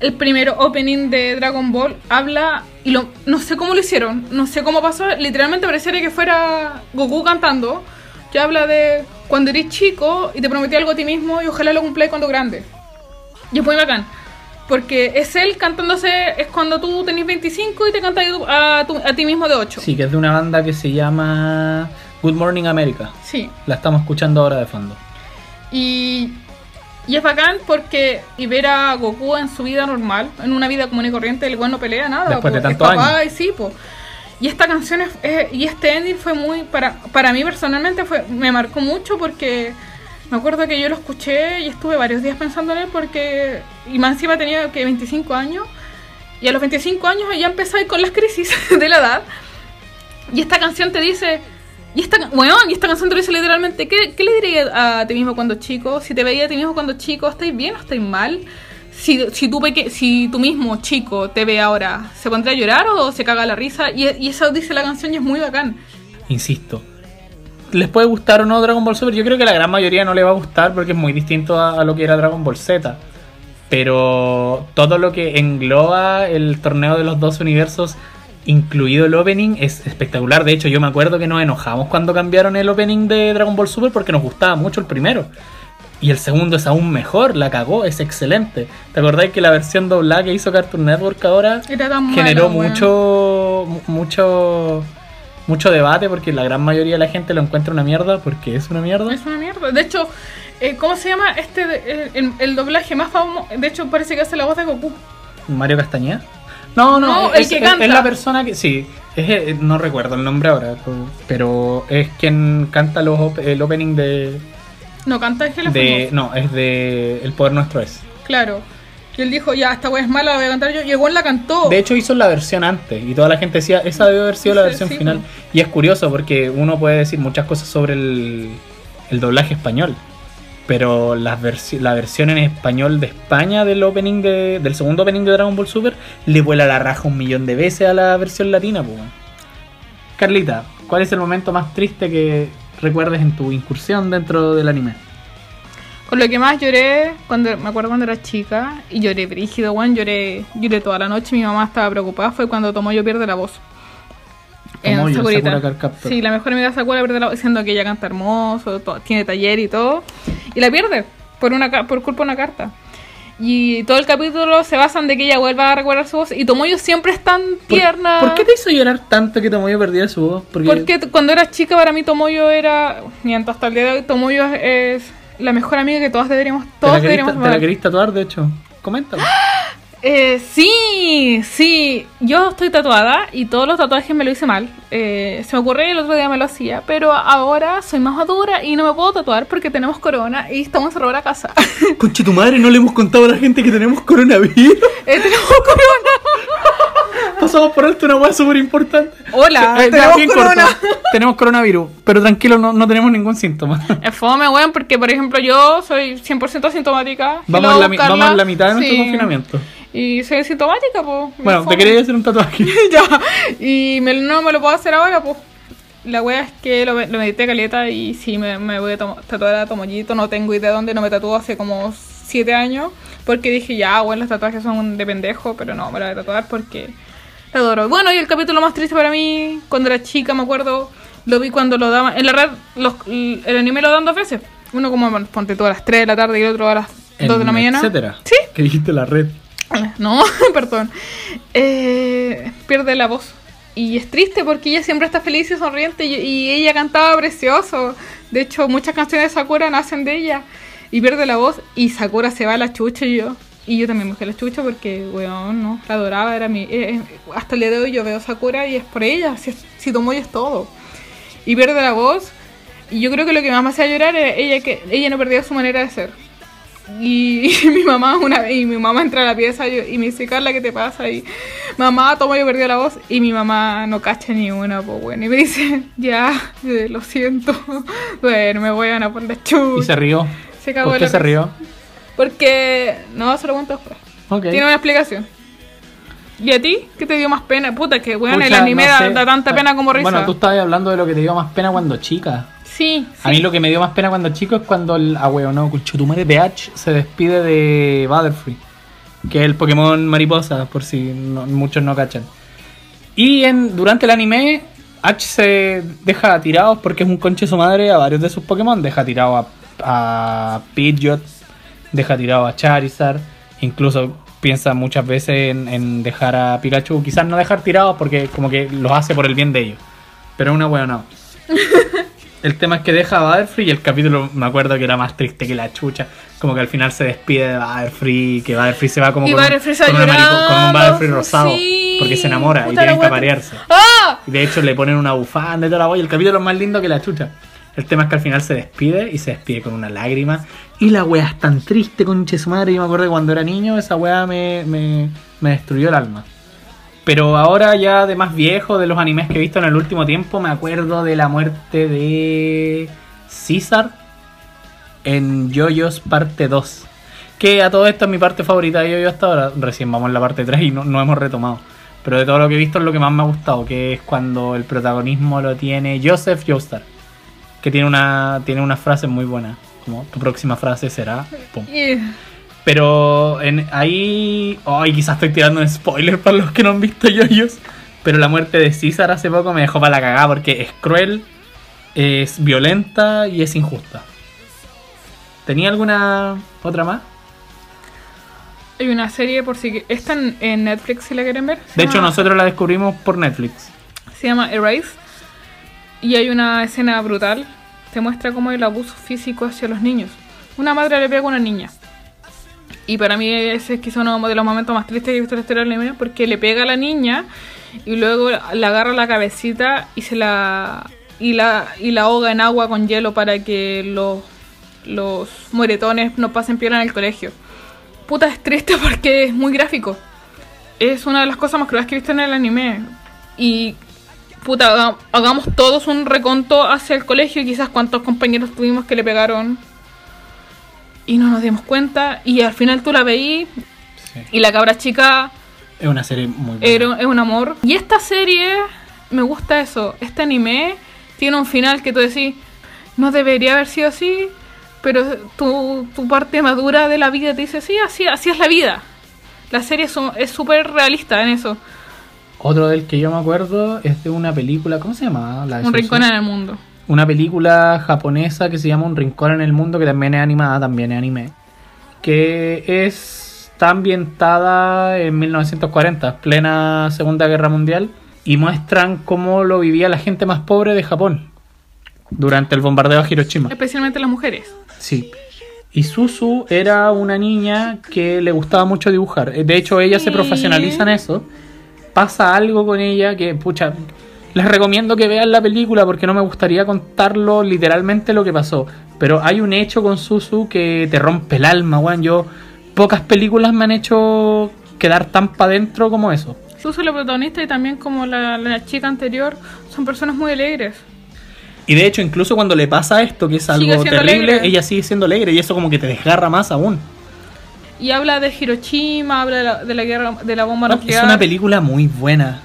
El primer opening de Dragon Ball habla, y lo, no sé cómo lo hicieron, no sé cómo pasó, literalmente pareciera que fuera Goku cantando, que habla de cuando eres chico y te prometí algo a ti mismo y ojalá lo cumpláis cuando grande. Y es muy bacán. Porque es él cantándose, es cuando tú tenés 25 y te cantas a, tu- a ti mismo de 8. Sí, que es de una banda que se llama Good Morning America. Sí. La estamos escuchando ahora de fondo. Y, y es bacán porque y ver a Goku en su vida normal, en una vida común y corriente, el weón no pelea nada. Después de po, tantos años. Y sí, po. Y esta canción es, y este ending fue muy, para, para mí personalmente fue, me marcó mucho porque me acuerdo que yo lo escuché y estuve varios días pensando en él porque, y más encima tenía que 25 años, y a los 25 años ya empecé con las crisis de la edad, y esta canción te dice, y esta, bueno, y esta canción te dice literalmente, ¿qué, qué le dirías a ti mismo cuando chico? Si te veía a ti mismo cuando chico, ¿estáis bien o estáis mal? Si, si, tú si tú mismo, chico, te ve ahora, ¿se pondría a llorar o se caga la risa? Y, y eso dice la canción y es muy bacán. Insisto. ¿Les puede gustar o no Dragon Ball Super? Yo creo que la gran mayoría no le va a gustar porque es muy distinto a, a lo que era Dragon Ball Z. Pero todo lo que engloba el torneo de los dos universos, incluido el opening, es espectacular. De hecho, yo me acuerdo que nos enojamos cuando cambiaron el opening de Dragon Ball Super porque nos gustaba mucho el primero. Y el segundo es aún mejor, la cagó, es excelente. ¿Te acordáis que la versión doblada que hizo Cartoon Network ahora Era tan generó malo, mucho mu- mucho mucho debate porque la gran mayoría de la gente lo encuentra una mierda porque es una mierda Es una mierda. De hecho, eh, ¿cómo se llama este el, el doblaje más famoso? De hecho, parece que hace la voz de Goku. Mario Castañeda no no, No, es, el que es- canta. es la persona que sí es, eh, no recuerdo el nombre ahora pero- pero es quien canta los el opening de, No canta Ángel de no es de el poder nuestro es Claro. Y él dijo, ya, esta wea es mala, la voy a cantar yo. Y weón la cantó. De hecho hizo la versión antes y toda la gente decía, esa debe haber sido la versión sí, final. pues. Y es curioso porque uno puede decir muchas cosas sobre el, el doblaje español, pero versi- la versión en español de España del opening de, del segundo opening de Dragon Ball Super le vuela la raja un millón de veces a la versión latina. pues. Carlita, ¿cuál es el momento más triste que recuerdes en tu incursión dentro del anime? Con lo que más lloré, cuando me acuerdo cuando era chica, y lloré brígido, weón, lloré, lloré toda la noche, mi mamá estaba preocupada, fue cuando Tomoyo pierde la voz. Tomoyo, Sakurita. Sakura. Sí, la mejor amiga de Sakura pierde la voz, diciendo que ella canta hermoso, tiene taller y todo, y la pierde por una por culpa de una carta. Y todo el capítulo se basa en de que ella vuelva a recordar su voz. Y Tomoyo siempre es tan ¿Por- tierna. ¿Por, qué te hizo llorar tanto que Tomoyo perdiera su voz? Porque, cuando era chica para mí Tomoyo era, mientras hasta el día de hoy, Tomoyo es, es la mejor amiga que todas deberíamos, te la, todos deberíamos te la querís tatuar, de hecho. Coméntalo. Eh, sí, sí, yo estoy tatuada y todos los tatuajes me lo hice mal. Eh, se me ocurrió y el otro día me lo hacía, pero ahora soy más madura y no me puedo tatuar porque tenemos corona y estamos encerrados en la casa. Conche tu madre, no le hemos contado a la gente que tenemos coronavirus. Eh, tenemos corona. Pasamos por alto una hueá súper importante. Hola, tenemos corona. corto. Tenemos coronavirus, pero tranquilo, no, no tenemos ningún síntoma. Es fome, weón, porque por ejemplo yo soy 100% asintomática. Vamos, Fui en a la, vamos en la mitad de nuestro Sí. confinamiento. Y soy asintomática, pues. Bueno, te quería hacer un tatuaje. ya. Y me- no me lo puedo hacer ahora, pues. La wea es que lo, lo medité caleta y sí, me, me voy a tatuar a Tomollito. No tengo idea de dónde, no me tatúo hace como 7 años. Porque dije, ya, bueno, los tatuajes son de pendejo, pero no, me lo voy a tatuar porque la adoro. Bueno, y el capítulo más triste para mí, cuando era chica, me acuerdo, lo vi cuando lo daban. En la red, los, el anime lo dan dos veces. Uno como, bueno, ponte tú a las 3 de la tarde y el otro a las 2 de la mañana. Etcétera. Sí, Que dijiste la red. no, perdón. Eh, pierde la voz. Y es triste porque ella siempre está feliz y sonriente y, ella cantaba precioso. De hecho, muchas canciones de Sakura nacen de ella. Y pierde la voz y Sakura se va a la chucha y yo. Y yo también me fui la chucha porque, weón, no, la adoraba, era mi... eh, eh, hasta el día de hoy yo veo Sakura y es por ella, si, si Tomoyo es todo. Y pierde la voz. Y yo creo que lo que más me hacía llorar era ella que ella no perdía su manera de ser. Y, mi mamá una vez, y mi mamá entra a la pieza y, y me dice, Carla, ¿qué te pasa? Y mamá, toma, yo perdió la voz. Y mi mamá no cacha ni una, pues bueno. Y me dice, ya, eh, lo siento. Bueno, me voy a una la chucha. Y se rió. Se cagó ¿Por qué se rió? Porque, no, se lo cuento después. Ok. Tiene una explicación. ¿Y a ti? ¿Qué te dio más pena? Puta, que weón, el Pucha, anime no da, da tanta pena como risa. Bueno, tú estabas hablando de lo que te dio más pena cuando chica. Sí, A mí lo que me dio más pena cuando chico es cuando el ahueonado Conchetumare PH se despide de Butterfree, que es el Pokémon mariposa, por si no- muchos no cachan. Y en, durante el anime, H se deja tirados porque es un conche su madre a varios de sus Pokémon. Deja tirado a, a Pidgeot, deja tirado a Charizard, incluso piensa muchas veces en, en dejar a Pikachu. Quizás no dejar tirados porque como que los hace por el bien de ellos. Pero es una hueonado. El tema es que deja a Butterfree y el capítulo me acuerdo que era más triste que la chucha. Como que al final se despide de Butterfree, que Butterfree se va como Y con, un- se con, con un Butterfree rosado. sí. Porque se enamora y tienen que aparearse. ¡Ah! Y de hecho le ponen una bufanda y toda la y el capítulo es más lindo que la chucha. El tema es que al final se despide y se despide con una lágrima. Y la wea es tan triste, conche su madre. Yo me acuerdo que cuando era niño esa wea me, me, me destruyó el alma. Pero ahora ya de más viejo, de los animes que he visto en el último tiempo, me acuerdo de la muerte de César en Yoyos parte 2. Que a todo esto es mi parte favorita de Yoyo hasta ahora. Recién vamos en la parte 3 y no, no hemos retomado. Pero de todo lo que he visto es lo que más me ha gustado, que es cuando el protagonismo lo tiene Joseph Joestar. Que tiene una, tiene una frase muy buena. Como tu próxima frase será. pum. Pero en, ahí. Ay, quizás estoy tirando un spoiler para los que no han visto yoyos. Pero la muerte de César hace poco me dejó para la cagada porque es cruel, es violenta y es injusta. ¿Tenía alguna otra más? Hay una serie por si... Está en, Netflix si la quieren ver. De hecho, llama- nosotros la descubrimos por Netflix. Se llama Erase. Y hay una escena brutal. Te muestra cómo el abuso físico hacia los niños. Una madre le pega a una niña. Y para mí ese es quizá uno de los momentos más tristes que he visto en la historia del anime. Porque le pega a la niña y luego le agarra la cabecita y se la... Y la, y la ahoga en agua con hielo para que los, los moretones no pasen piola en el colegio. Puta, es triste porque es muy gráfico. Es una de las cosas más crueles que he visto en el anime. Y puta, haga- hagamos todos un reconto hacia el colegio y quizás cuántos compañeros tuvimos que le pegaron y no nos dimos cuenta y al final tú la veí y la cabra chica Es una serie muy buena. era, es un amor. Y esta serie, me gusta eso, este anime tiene un final que tú decís, no debería haber sido así, pero tu, tu parte madura de la vida te dice, sí, así, así es la vida. La serie es súper realista en eso. Otro del que yo me acuerdo es de una película, ¿cómo se llama? La de Un rincón en el mundo. Una película japonesa que se llama Un Rincón en el Mundo, que también es animada, también es anime. Que es está ambientada en 1940, plena Segunda Guerra Mundial, y muestran cómo lo vivía la gente más pobre de Japón durante el bombardeo a Hiroshima. Especialmente las mujeres. Sí. Y Susu era una niña que le gustaba mucho dibujar. De hecho, ella se profesionaliza en eso. Pasa algo con ella que, pucha, les recomiendo que vean la película porque no me gustaría contarlo literalmente lo que pasó. Pero hay un hecho con Susu que te rompe el alma, weón. Yo, pocas películas me han hecho quedar tan para adentro como eso. Susu, la protagonista, y también como la, la chica anterior, son personas muy alegres. Y de hecho, incluso cuando le pasa esto, que es algo terrible, alegre. ella sigue siendo alegre y eso como que te desgarra más aún. Y habla de Hiroshima, habla de la, de la guerra, de la bomba No, nuclear. es una película muy buena.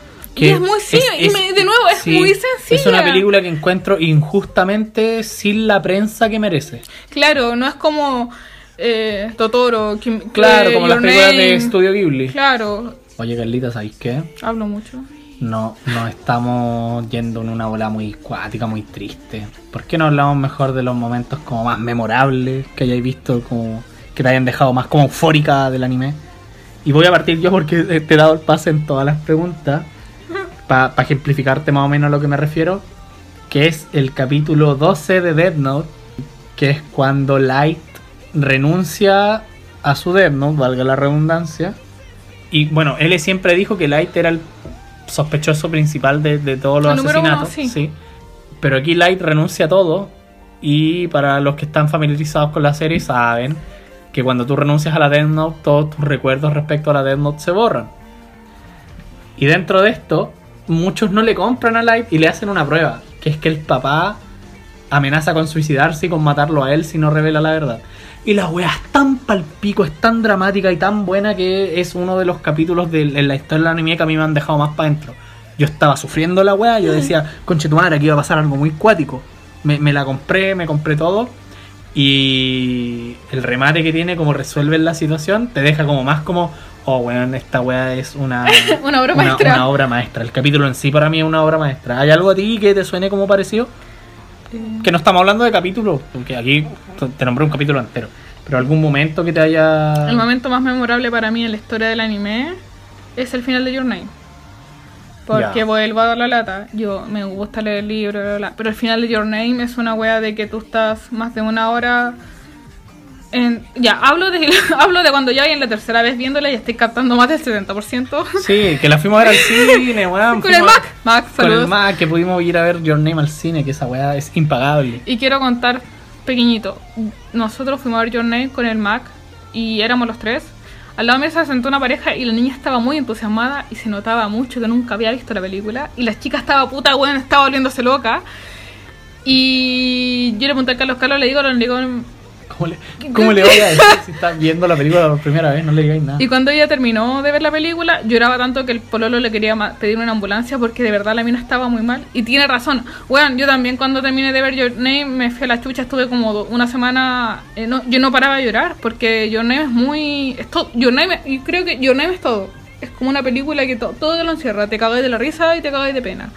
Y es muy- sí, y me- de nuevo, es muy sencilla. Es una película que encuentro injustamente sin la prensa que merece. Claro, no es como eh, Totoro, Kim- Claro, eh, como las películas de Estudio Ghibli. Claro, Oye, Carlita, ¿sabéis qué? hablo mucho. No, no estamos yendo en una bola muy cuática, muy triste. ¿Por qué no hablamos mejor de los momentos como más memorables que hayáis visto, como que te hayan dejado más como eufórica del anime? Y voy a partir yo porque te he dado el pase en todas las preguntas para ejemplificarte más o menos a lo que me refiero, que es el capítulo 12 de Death Note, que es cuando Light renuncia a su Death Note, valga la redundancia. Y bueno, él siempre dijo que Light era el sospechoso principal de, de todos los El número uno, asesinatos. sí. Pero aquí Light renuncia a todo. Y para los que están familiarizados con la serie saben que cuando tú renuncias a la Death Note, todos tus recuerdos respecto a la Death Note se borran. Y dentro de esto, muchos no le compran a Light y le hacen una prueba, que es que el papá amenaza con suicidarse y con matarlo a él si no revela la verdad. Y la wea es tan palpico, es tan dramática y tan buena que es uno de los capítulos de, la historia del anime que a mí me han dejado más para adentro. Yo estaba sufriendo la wea, yo decía, conche tu madre, aquí iba a pasar algo muy cuático. Me, me la compré, me compré todo. Y el remate que tiene, como resuelve la situación, te deja como más como, oh weón, esta wea es una, Una obra maestra. una obra maestra. El capítulo en sí para mí es una obra maestra. ¿Hay algo a ti que te suene como parecido? Que no estamos hablando de capítulos, porque aquí te- nombré un capítulo entero. Pero algún momento que te haya. El momento más memorable para mí en la historia del anime es el final de Your Name. Porque Ya. vuelvo a dar la lata. Yo me gusta leer el libro, bla, bla, bla. pero el final de Your Name es una wea de que tú estás más de una hora. En, ya, hablo de, hablo de cuando ya en la tercera vez viéndola y estoy captando más del 70%. Sí, que la fuimos a ver al cine, weón. Con el Mac. Mac, Con el saludos. Mac, que pudimos ir a ver Your Name al cine, que esa weá es impagable. Y quiero contar pequeñito. Nosotros fuimos a ver Your Name con el Mac y éramos los tres. Al lado mío se sentó una pareja y la niña estaba muy entusiasmada y se notaba mucho que nunca había visto la película. Y la chica estaba puta, weón, estaba volviéndose loca. Y yo le pregunté a Carlos Carlos, le digo, le digo. ¿Cómo le, cómo le voy a decir si estás viendo la película por primera vez? No le digáis nada. Y cuando ella terminó de ver la película, lloraba tanto que el pololo le quería pedir una ambulancia porque de verdad la mina estaba muy mal. Y tiene razón. Weón, yo también cuando terminé de ver Your Name me fui a la chucha, estuve como una semana... eh, no, yo no paraba de llorar porque Your Name es muy... Es to- Your Name, y creo que Your Name es todo. Es como una película que to- todo te lo encierra. Te cagáis de la risa y te cagáis de pena.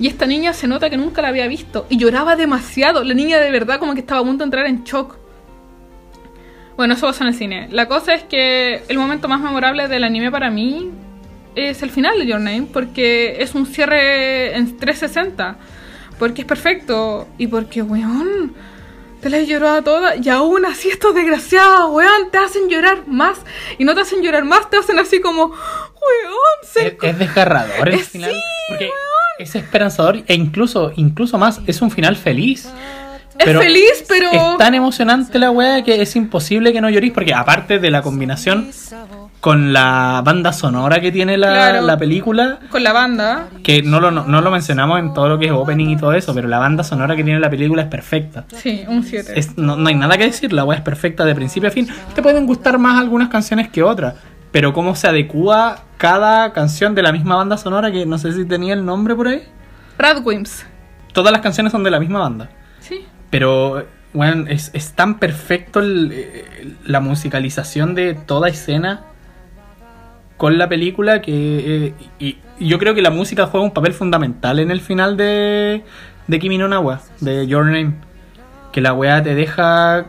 Y esta niña se nota que nunca la había visto. Y lloraba demasiado. La niña de verdad como que estaba a punto de entrar en shock. Bueno, eso pasa en el cine. La cosa es que el momento más memorable del anime para mí es el final de Your Name, porque es un cierre en 360. Porque es perfecto. Y porque, weón, te la he llorado toda. Y aún así estos desgraciados, weón, te hacen llorar más. Y no te hacen llorar más, te hacen así como, weón, se... Es, es desgarrador el final. sí, porque es esperanzador e incluso, incluso más, es un final feliz. Es feliz, pero- Es tan emocionante la weá que es imposible que no llorís, porque aparte de la combinación con la banda sonora que tiene la, Claro. la película, Con la banda. que no lo, no lo mencionamos en todo lo que es opening y todo eso, pero la banda sonora que tiene la película es perfecta. Sí, un 7. Es- no, no hay nada que decir, la weá es perfecta de principio a fin. Te pueden gustar más algunas canciones que otras, pero cómo se adecua cada canción de la misma banda sonora, que no sé si tenía el nombre por ahí. Radwimps. Todas las canciones son de la misma banda. Sí. Pero, bueno, es, es tan perfecto el- eh, la musicalización de toda escena con la película que... eh, y, y yo creo que la música juega un papel fundamental en el final de, de Kimi no Na wa, de Your Name. Que la weá te deja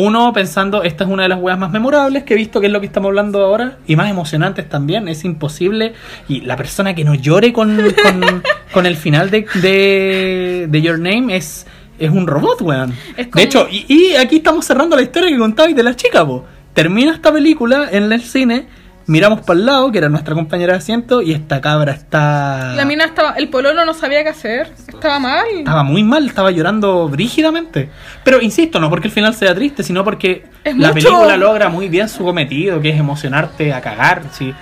Uno pensando, esta es una de las weas más memorables que he visto, que es lo que estamos hablando ahora, y más emocionantes también, es imposible. Y la persona que no llore con, con, con el final de, de, de Your Name es, es un robot, weón. Como- De hecho, y, y aquí estamos cerrando la historia que contabais de la chica, po. Termina esta película en el cine, miramos para el lado, que era nuestra compañera de asiento, y esta cabra está... La mina estaba, el pololo no sabía qué hacer, estaba mal. Estaba muy mal, estaba llorando brígidamente. Pero insisto, no porque el final sea triste, sino porque Es la mucho. película logra muy bien su cometido, que es emocionarte a cagar. Si,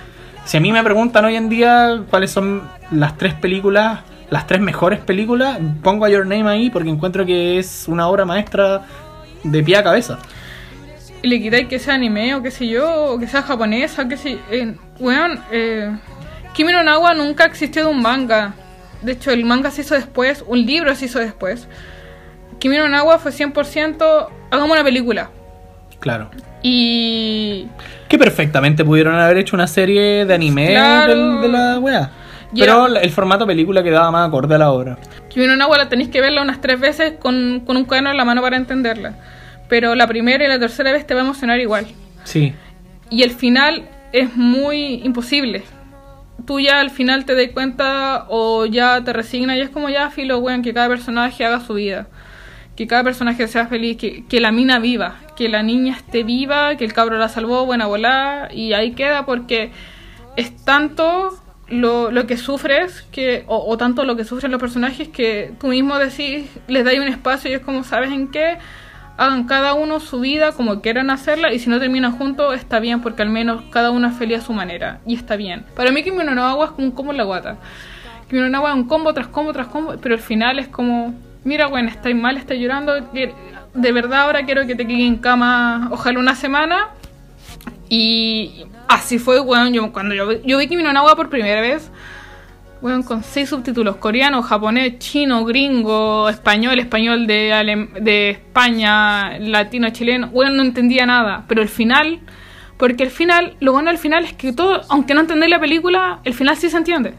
si a mí me preguntan hoy en día cuáles son las tres películas, las tres mejores películas, pongo a Your Name ahí porque encuentro que es una obra maestra de pie a cabeza. Y le quitáis que sea anime o qué sé yo, o que sea japonesa, que sé eh, Weón, eh, Kimi no Nawa nunca existió de un manga. De hecho, el manga se hizo después, un libro se hizo después. Kimi no Nawa fue 100%, hagamos una película. Claro. Y... Que perfectamente pudieron haber hecho una serie de anime Claro. del- de la wea. Y Pero el formato película quedaba más acorde a la obra. Kimi no Nawa la tenéis que verla unas tres veces con, con un cuaderno en la mano para entenderla. Pero la primera y la tercera vez te va a emocionar igual. Sí. Y el final es muy imposible. Tú ya al final te das cuenta o ya te resignas y es como ya filo, weón, que cada personaje haga su vida. Que cada personaje sea feliz, que, que la mina viva, que la niña esté viva, que el cabro la salvó, buena volada, y ahí queda porque es tanto lo, lo que sufres que, o, o tanto lo que sufren los personajes que tú mismo decís, les dais un espacio y es como, ¿sabes en qué? Hagan cada uno su vida como quieran hacerla y si no terminan juntos está bien porque al menos cada uno es feliz a su manera y está bien. Para mí Kimi no Nawa es como un combo en la guata. Kimi no es un combo tras combo tras combo, pero al final es como, mira, bueno, estáis mal, estáis llorando, de verdad ahora quiero que te quede en cama ojalá una semana y así fue, weón, yo, cuando yo, yo vi Kimi no Nawa por primera vez, weón, con seis subtítulos, coreano, japonés, chino, gringo, español, español de, de España, latino, chileno, weón, no entendía nada, pero el final, porque el final, lo bueno del final es que todo, aunque no entendéis la película, el final sí se entiende.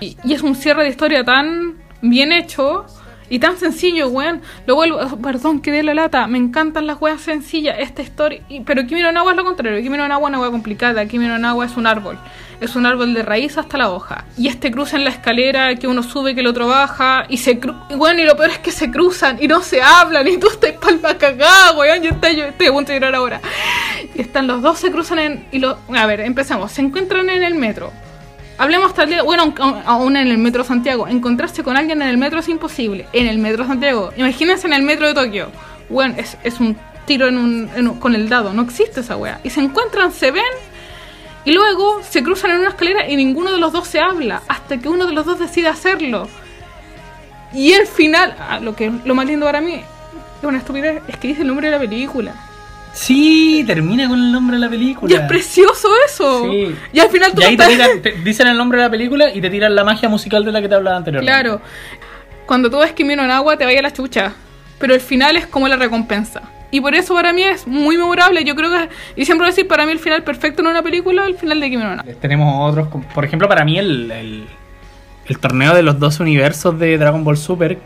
Y es un cierre de historia tan bien hecho y tan sencillo, weón. Lo vuelvo, oh, perdón que dé la lata, me encantan las weas sencillas, esta historia. pero Kimi no Nawa es lo contrario, Kimi no Nawa es una wea complicada, Kimi no Nawa es un árbol. Es un árbol de raíz hasta la hoja. Y este cruza en la escalera, que uno sube, que el otro baja, y se cru y bueno, y lo peor es que se cruzan y no se hablan, y tú estás palma cagada, weón, yo estoy, yo estoy a punto de llorar ahora. Y están los dos, se cruzan en. Y lo, a ver, empezamos. Se encuentran en el metro. Hablemos el día. Bueno, aún en el metro Santiago. Encontrarse con alguien en el metro es imposible. En el metro Santiago. Imagínense en el metro de Tokio. Bueno, es, es un tiro en un, en un- con el dado. No existe esa wea. Y se encuentran, se ven. Y luego se cruzan en una escalera y ninguno de los dos se habla. Hasta que uno de los dos decide hacerlo. Y el final. ah, lo, que, lo más lindo para mí. Es una estupidez. Es que dice el nombre de la película. Sí, termina con el nombre de la película. Y es precioso eso. Sí. Y al final tú Y ahí te, tiran- te dicen el nombre de la película y te tiran la magia musical de la que te hablaba anteriormente. Claro. Cuando tú ves Kimi no Nawa te vaya la chucha. Pero el final es como la recompensa. Y por eso para mí es muy memorable. Yo creo que. Y siempre voy a decir, para mí el final perfecto en una película el final de Kimi no Nawa. Tenemos otros, por ejemplo, para mí el, el, el torneo de los dos universos de Dragon Ball Super,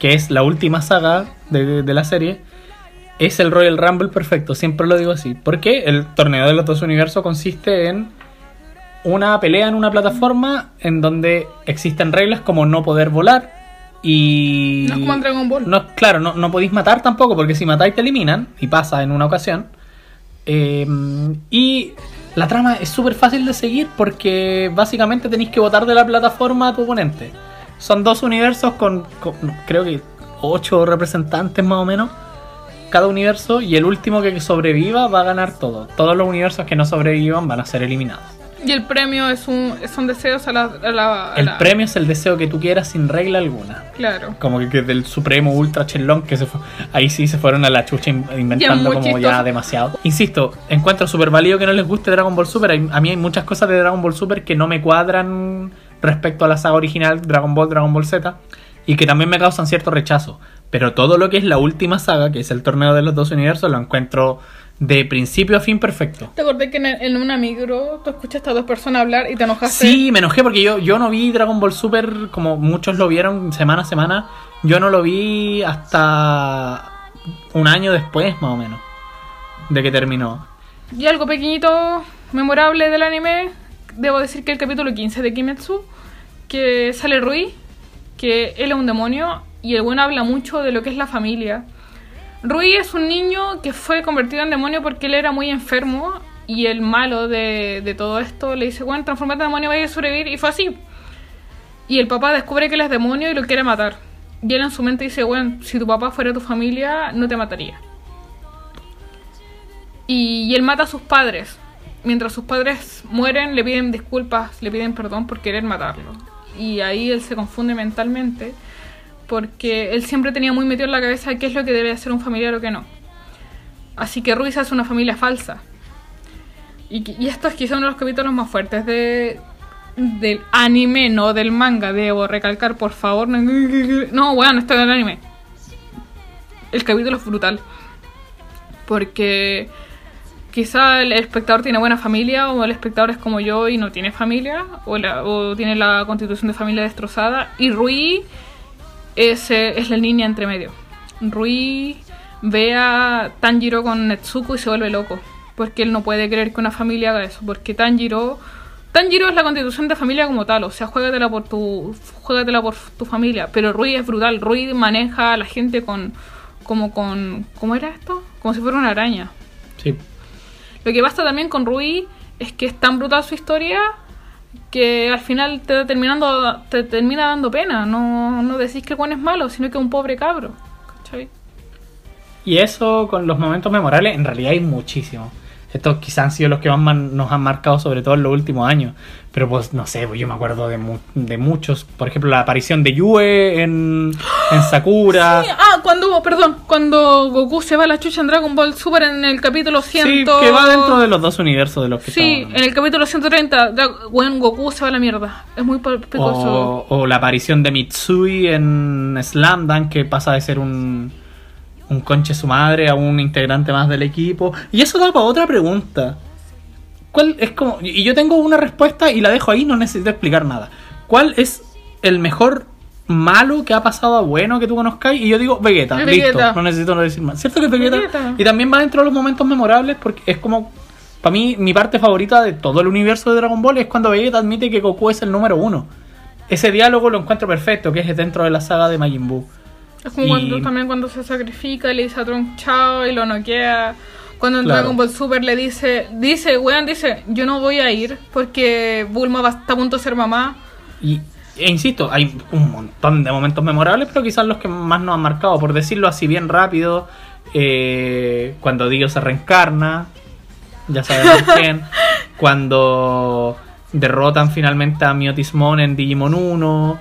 que es la última saga de, de la serie, es el Royal Rumble perfecto, siempre lo digo así. Porque el torneo de los dos universos consiste en una pelea en una plataforma en donde existen reglas como no poder volar y... No es como en Dragon Ball. No, claro, no, no podéis matar tampoco, porque si matáis te eliminan, y pasa en una ocasión. Eh, y la trama es súper fácil de seguir porque básicamente tenéis que votar de la plataforma a tu oponente. Son dos universos con, con- creo que ocho representantes más o menos cada universo y el último que sobreviva va a ganar todo. Todos los universos que no sobrevivan van a ser eliminados. Y el premio es un, son deseos a la. a la- a El la- premio es el deseo que tú quieras sin regla alguna. Claro. Como que, que del Supremo Ultra Chelón, que se fue, ahí sí se fueron a la chucha in- inventando como ya demasiado. Insisto, encuentro súper válido que no les guste Dragon Ball Super. A mí hay muchas cosas de Dragon Ball Super que no me cuadran respecto a la saga original Dragon Ball, Dragon Ball Z, y que también me causan cierto rechazo. Pero todo lo que es la última saga, que es el torneo de los dos universos, lo encuentro de principio a fin perfecto. ¿Te acordás que en, en una micro tú escuchaste a estas dos personas hablar y te enojaste? Sí, me enojé porque yo, yo no vi Dragon Ball Super como muchos lo vieron semana a semana. Yo no lo vi hasta un año después, más o menos. de que terminó. Y algo pequeñito, memorable del anime, debo decir que el capítulo 15 de Kimetsu, que sale Rui, que él es un demonio y el bueno habla mucho de lo que es la familia. Rui es un niño que fue convertido en demonio porque él era muy enfermo y el malo de, de todo esto le dice, bueno, transformate en demonio, vaya a sobrevivir y fue así. Y el papá descubre que él es demonio y lo quiere matar. Y él en su mente dice, bueno, si tu papá fuera tu familia, no te mataría. Y, y él mata a sus padres. Mientras sus padres mueren, le piden disculpas, le piden perdón por querer matarlo. Y ahí él se confunde mentalmente porque él siempre tenía muy metido en la cabeza qué es lo que debe hacer un familiar o qué no. Así que Ruiz hace una familia falsa. Y, y esto es quizá uno de los capítulos más fuertes de, del anime, no del manga. Debo recalcar, por favor. No, no bueno, esto es del anime. El capítulo es brutal. Porque quizá el espectador tiene buena familia o el espectador es como yo y no tiene familia o, la- o tiene la constitución de familia destrozada. Y Rui es, eh, es la línea entre medio. Rui ve a Tanjiro con Netsuko y se vuelve loco. Porque él no puede creer que una familia haga eso. Porque Tanjiro. Tanjiro es la constitución de familia como tal. O sea, juégatela por tu. Juégatela por tu familia. Pero Rui es brutal. Rui maneja a la gente con. Como con. ¿Cómo era esto? Como si fuera una araña. Sí. Lo que pasa también con Rui es que es tan brutal su historia que al final te, da terminando, te termina dando pena. No, no decís que el Juan es malo, sino que es un pobre cabro. ¿Cachai? Y eso con los momentos memorables, en realidad hay muchísimos. Estos quizás han sido los que más nos han marcado, sobre todo en los últimos años. Pero pues no sé, pues yo me acuerdo de, mu- de muchos. Por ejemplo, la aparición de Yue en, en Sakura. Sí, ah, cuando, perdón, cuando Goku se va a la chucha en Dragon Ball Super en el capítulo 100. Sí, que va dentro de los dos universos de los que Sí, estamos en el capítulo 130, Dra- bueno, Goku se va a la mierda. Es muy picoso. O, o la aparición de Mitsui en Slam Dunk, que pasa de ser un, un conche su madre a un integrante más del equipo. Y eso da para otra pregunta. ¿Cuál es como.? Y yo tengo una respuesta y la dejo ahí, no necesito explicar nada. ¿Cuál es el mejor malo que ha pasado a bueno que tú conozcáis? Y yo digo Vegeta, Es listo, Vegeta. no necesito decir más. ¿Cierto que es Vegeta? Vegeta. Y también va dentro de los momentos memorables porque es como. Para mí, mi parte favorita de todo el universo de Dragon Ball es cuando Vegeta admite que Goku es el número uno. Ese diálogo lo encuentro perfecto, que es dentro de la saga de Majin Buu. Es como Y- cuando, también cuando se sacrifica le dice a Trunks chao y lo noquea. Cuando en Claro. Dragon Ball Super le dice, dice, weón, dice, yo no voy a ir porque Bulma va, está a punto de ser mamá. Y, e insisto, hay un montón de momentos memorables, pero quizás los que más nos han marcado, por decirlo así bien rápido, eh, cuando Dio se reencarna, ya sabemos quién, cuando derrotan finalmente a Miotismon en Digimon 1,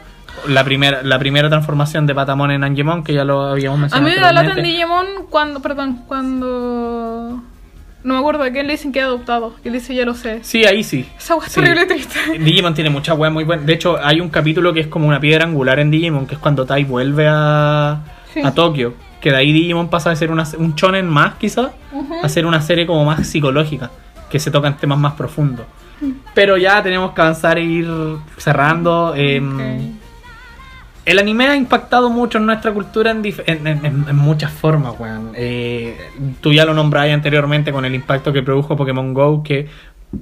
la primera, la primera transformación de Patamon en Angemon, que ya lo habíamos A mencionado. mí me da lata en. Digimon cuando, perdón, cuando... No me acuerdo de qué le dicen que es adoptado. Y él dice, ya lo sé. Sí, ahí sí. Esa weá es Sí. terrible triste. Digimon tiene mucha weá muy buena. De hecho, hay un capítulo que es como una piedra angular en Digimon, que es cuando Tai vuelve a, Sí. a Tokio. Que de ahí Digimon pasa de ser una, un shonen más, quizás, a ser una serie como más psicológica, que se tocan temas más profundos. Pero ya tenemos que avanzar e ir cerrando. em. El anime ha impactado mucho en nuestra cultura en, dif- en- en- en- en muchas formas, weón. Eh, tú ya lo nombrabas anteriormente con el impacto que produjo Pokémon Go, que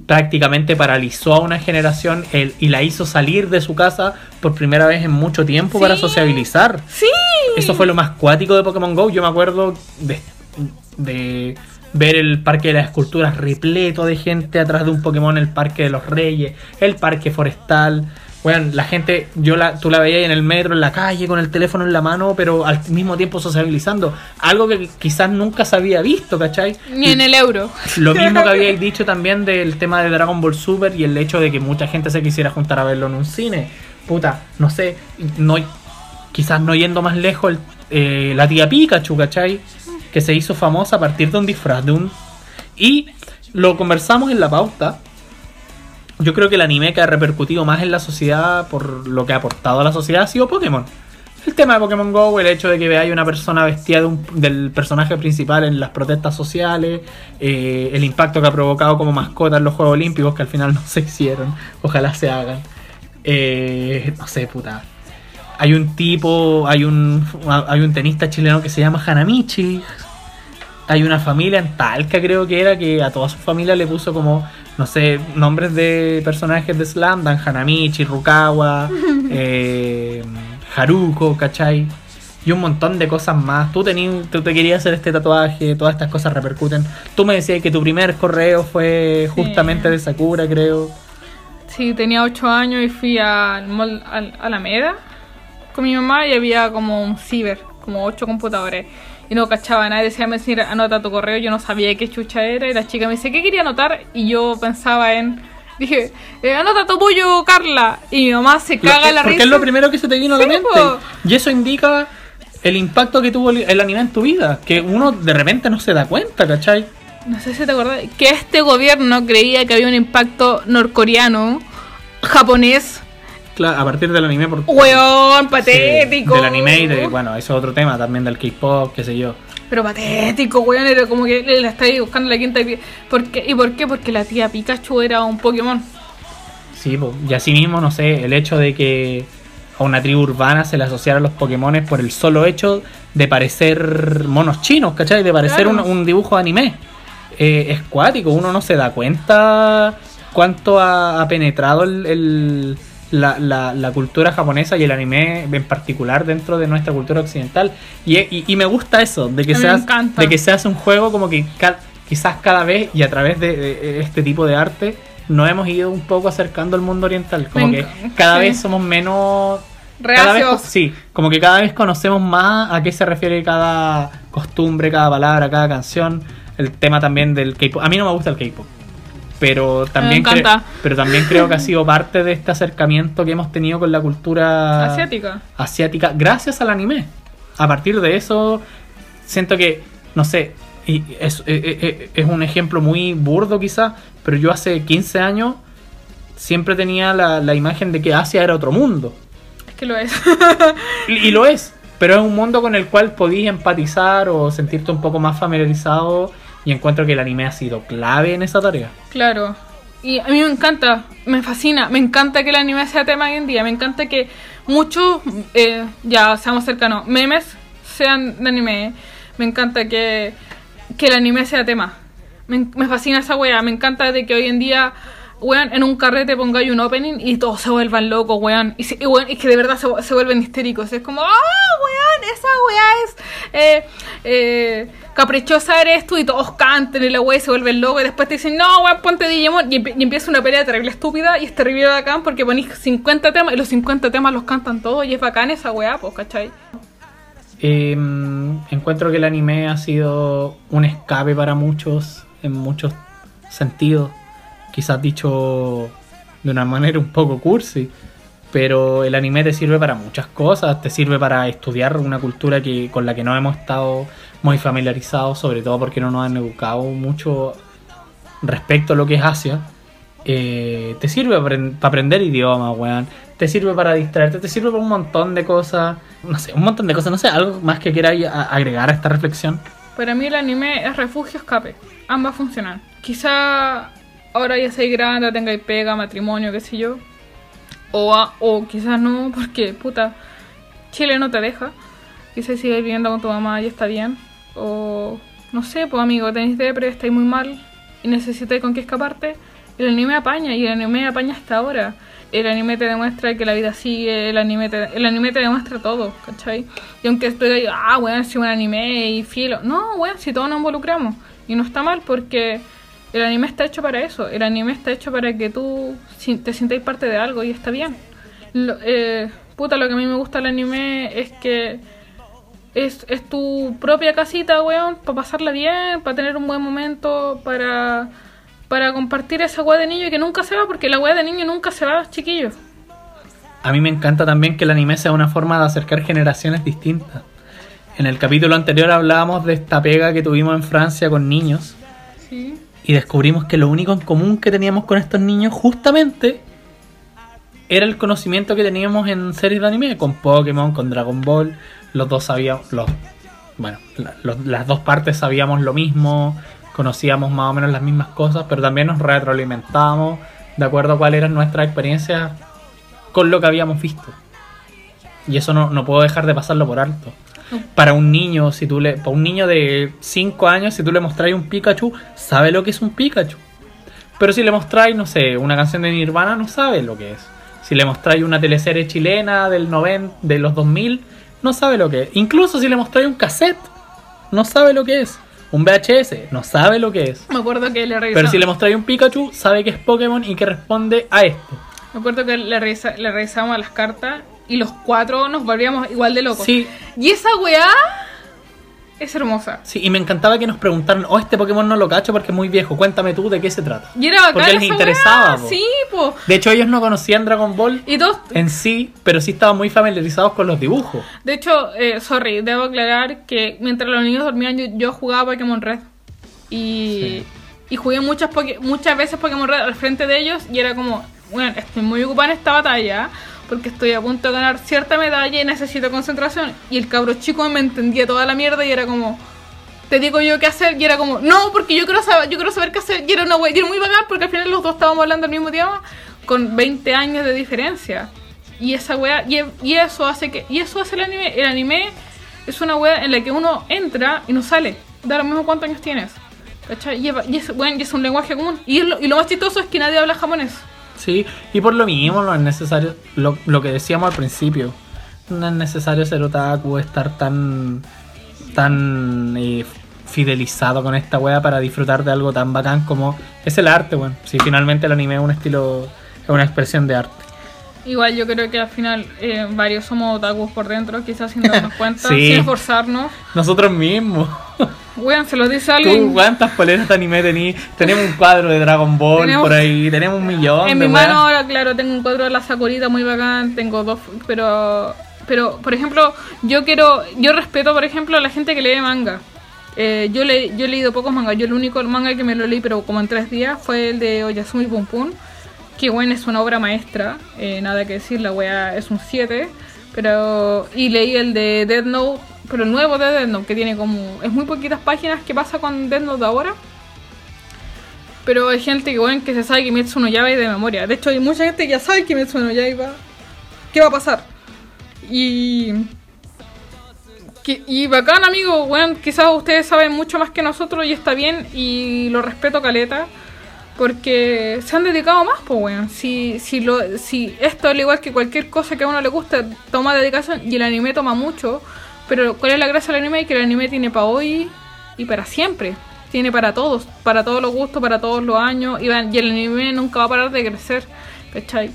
prácticamente paralizó a una generación el- y la hizo salir de su casa por primera vez en mucho tiempo para sociabilizar. ¡Sí! Eso fue lo más cuático de Pokémon Go. Yo me acuerdo de, de ver el parque de las esculturas repleto de gente atrás de un Pokémon, el parque de los reyes, el parque forestal. Bueno, la gente, yo la, tú la veías en el metro, en la calle, con el teléfono en la mano, pero al mismo tiempo sociabilizando. Algo que quizás nunca se había visto, ¿cachai? Ni en el euro. Lo mismo que habíais dicho también del tema de Dragon Ball Super y el hecho de que mucha gente se quisiera juntar a verlo en un cine. Puta, no sé, no, quizás no yendo más lejos, el- eh, la tía Pikachu, ¿cachai? Que se hizo famosa a partir de un disfraz de un... Y lo conversamos en la pauta. Yo creo que el anime que ha repercutido más en la sociedad por lo que ha aportado a la sociedad ha sido Pokémon. El tema de Pokémon Go, el hecho de que veáis una persona vestida del personaje principal en las protestas sociales, eh, el impacto que ha provocado como mascota en los Juegos Olímpicos, que al final no se hicieron, ojalá se hagan. Eh, no sé, puta. Hay un tipo, hay un, hay un tenista chileno que se llama Hanamichi, hay una familia en Talca, creo que era, que a toda su familia le puso como, no sé, nombres de personajes de Slam, Dan Hanamichi, Rukawa, eh, Haruko, ¿cachai? Y un montón de cosas más. Tú, tení- tú te querías hacer este tatuaje, todas estas cosas repercuten. Tú me decías que tu primer correo fue justamente de Sakura, creo. Sí, tenía 8 años y fui al mall al Alameda con mi mamá y había como un ciber, como 8 computadores. Y no cachaba nada, decía, me decía, anota tu correo, yo no sabía qué chucha era. Y la chica me dice, ¿qué quería anotar? Y yo pensaba en, dije, eh, anota tu pollo, Carla. Y mi mamá se caga la porque risa. es lo primero que se te vino a la mente. po. Y eso indica el impacto que tuvo el, anime en tu vida. Que uno de repente no se da cuenta, ¿cachai? No sé si te acuerdas, que este gobierno creía que había un impacto norcoreano, japonés, Claro, a partir del anime. Por, weón, Sí, patético. del anime y de, bueno, eso es otro tema también del K-pop, qué sé yo. Pero patético, weón, era como que le, le estáis buscando la quinta. ¿Por qué? ¿Y por qué? Porque la tía Pikachu era un Pokémon. Sí, po. y asimismo, no sé, el hecho de que a una tribu urbana se le asociaran los Pokémon por el solo hecho de parecer monos chinos, ¿cachai? De parecer Claro. un, un dibujo de anime. Eh, es cuático, uno no se da cuenta cuánto ha, ha penetrado el, el- la, la- la cultura japonesa y el anime en particular dentro de nuestra cultura occidental. Y, y- y me gusta eso, de que, A mí se me hace- encanta. de que se hace un juego como que ca- quizás cada vez y a través de, de este tipo de arte nos hemos ido un poco acercando al mundo oriental. Como que cada sí. vez somos menos... Cada vez, sí, como que cada vez conocemos más a qué se refiere cada costumbre, cada palabra, cada canción. El tema también del K-pop. A mí no me gusta el K-pop. Pero también, pero también creo que ha sido parte de este acercamiento que hemos tenido con la cultura Asiática. asiática gracias al anime. A partir de eso, siento que, no sé, y es, eh, eh, eh, es un ejemplo muy burdo quizás, pero yo hace 15 años siempre tenía la, la imagen de que Asia era otro mundo. Es que lo es. Y, y lo es, pero es un mundo con el cual podías empatizar o sentirte un poco más familiarizado y encuentro que el anime ha sido clave en esa tarea. claro. Y a mí me encanta, me fascina, me encanta que el anime sea tema hoy en día, me encanta que muchos, eh, ya seamos cercanos, memes sean de anime, me encanta que, que el anime sea tema, me, me fascina esa wea, me encanta de que hoy en día, weón, en un carrete pongáis un opening y todos se vuelvan locos, weón, y, y que de verdad se, se vuelven histéricos, es como, ah, weón, esa wea es... Eh, eh, caprichosa eres tú y todos canten y la wea se vuelven locos y después te dicen no weón ponte Digimon y, empi- y empieza una pelea terrible estúpida y es terrible bacán porque ponís 50 temas y los 50 temas los cantan todos y es bacán esa wea pues ¿cachai? Eh, encuentro que el anime ha sido un escape para muchos en muchos sentidos. Quizás dicho de una manera un poco cursi. Pero el anime te sirve para muchas cosas. Te sirve para estudiar una cultura que, con la que no hemos estado muy familiarizados. Sobre todo porque no nos han educado mucho respecto a lo que es Asia. Eh, te sirve para aprender idiomas, weón. Te sirve para distraerte, te sirve para un montón de cosas. No sé, un montón de cosas. No sé, algo más que queráis a- agregar a esta reflexión. para mí el anime es refugio escape ambas funcionan quizá ahora ya seis grande tengáis pega matrimonio qué sé yo o, o quizás no porque puta Chile no te deja quizás sigues viviendo con tu mamá y está bien o no sé pues amigo tenéis depre estáis muy mal y necesitáis con qué escaparte el anime apaña y el anime apaña hasta ahora el anime te demuestra que la vida sigue, el anime te, el anime te demuestra todo, ¿cachai? Y aunque estoy ahí, ah, weón, si un anime y filo. No, weón, si todos nos involucramos. Y no está mal porque el anime está hecho para eso. El anime está hecho para que tú te sintáis parte de algo y está bien. Lo- eh, puta, lo que a mí me gusta del anime es que es, es tu propia casita, weón, para pasarla bien, para tener un buen momento, para, para compartir esa weá de niño y que nunca se va, porque la weá de niño nunca se va, chiquillos. A mí me encanta también que el anime sea una forma de acercar generaciones distintas. En el capítulo anterior hablábamos de esta pega que tuvimos en Francia con niños Sí. Y descubrimos que lo único en común que teníamos con estos niños justamente era el conocimiento que teníamos en series de anime, con Pokémon, con Dragon Ball. Los dos sabíamos, los, bueno, las dos partes sabíamos lo mismo, conocíamos más o menos las mismas cosas, pero también nos retroalimentábamos de acuerdo a cuáles eran nuestras experiencias con lo que habíamos visto. Y eso no, no puedo dejar de pasarlo por alto. Para un niño, si tú le, para un niño de 5 años, si tú le mostráis un Pikachu, sabe lo que es un Pikachu. Pero si le mostráis, no sé, una canción de Nirvana, no sabe lo que es. Si le mostráis una teleserie chilena del 90, de los 2000, no sabe lo que es. Incluso si le mostráis un cassette, no sabe lo que es. Un VHS, no sabe lo que es. Me acuerdo que le revisamos. Pero si le mostráis un Pikachu, sabe que es Pokémon y que responde a esto. Me acuerdo que le revisamos las cartas y los cuatro nos volvíamos igual de locos. Sí, Y esa weá es hermosa. sí, y me encantaba que nos preguntaran, oh, este Pokémon no lo cacho porque es muy viejo, cuéntame tú de qué se trata. Y era bacán Porque les esa interesaba, po. Sí, po. De hecho, ellos no conocían Dragon Ball Y todos, en sí, pero sí estaban muy familiarizados con los dibujos. de hecho, eh, sorry, debo aclarar que mientras los niños dormían yo, yo jugaba Pokémon Red. Y, y jugué muchas, muchas veces Pokémon Red al frente de ellos y era como, bueno, estoy muy ocupada en esta batalla porque estoy a punto de ganar cierta medalla y necesito concentración. Y el cabro chico me entendía toda la mierda y era como, te digo yo qué hacer y era como, no, porque yo quiero saber, yo quiero saber qué hacer. Y era una wea- y era muy bacán porque al final los dos estábamos hablando el mismo idioma con 20 años de diferencia. Y esa wea, y, y eso hace que, y eso hace el anime. El anime es una wea en la que uno entra y no sale. Da lo mismo cuántos años tienes. ¿Cachai? Y, es- weón, y es un lenguaje común. Y, es lo, y lo más chistoso es que nadie habla japonés. Sí, y por lo mismo no es necesario, lo, lo que decíamos al principio, no es necesario ser otaku, estar tan, tan eh, fidelizado con esta wea para disfrutar de algo tan bacán como es el arte, bueno. Si finalmente el anime es un estilo, es una expresión de arte. Igual yo creo que al final eh, varios somos otakus por dentro, quizás sin darnos cuenta, Sí. sin esforzarnos. Nosotros mismos. Weón, se lo dice ¿Tú alguien. cuántas poleras de anime tení? Tenemos un cuadro de Dragon Ball Tenemos- por ahí, tenemos un millón En de mi mano ahora, claro, tengo un cuadro de la Sakurita muy bacán, tengo dos, pero, pero, por ejemplo, yo quiero, yo respeto, por ejemplo, a la gente que lee manga. Eh, yo, le, yo he leído pocos mangas, yo el único manga que me lo leí, pero como en tres días, fue el de Oyasumi Pum Pum, que bueno, es una obra maestra, eh, nada que decir, la wea es un 7, pero, y leí el de Dead Note, pero el nuevo de Dead Note, que tiene como, es muy poquitas páginas, ¿qué pasa con Dead Note ahora? Pero hay gente que, bueno, que se sabe Kimetsu no Yaiba de memoria. De hecho, hay mucha gente que ya sabe Kimetsu no Yaiba. ¿Qué va a pasar? Y... que- Y bacán, amigo, bueno, quizás ustedes saben mucho más que nosotros y está bien y lo respeto caleta. Porque se han dedicado más, pues, weón. Si, si, lo, si esto, al igual que cualquier cosa que a uno le gusta, toma dedicación y el anime toma mucho. Pero, ¿cuál es la gracia del anime? Que el anime tiene para hoy y para siempre. Tiene para todos, para todos los gustos, para todos los años. Y, el anime nunca va a parar de crecer. ¿Cachai?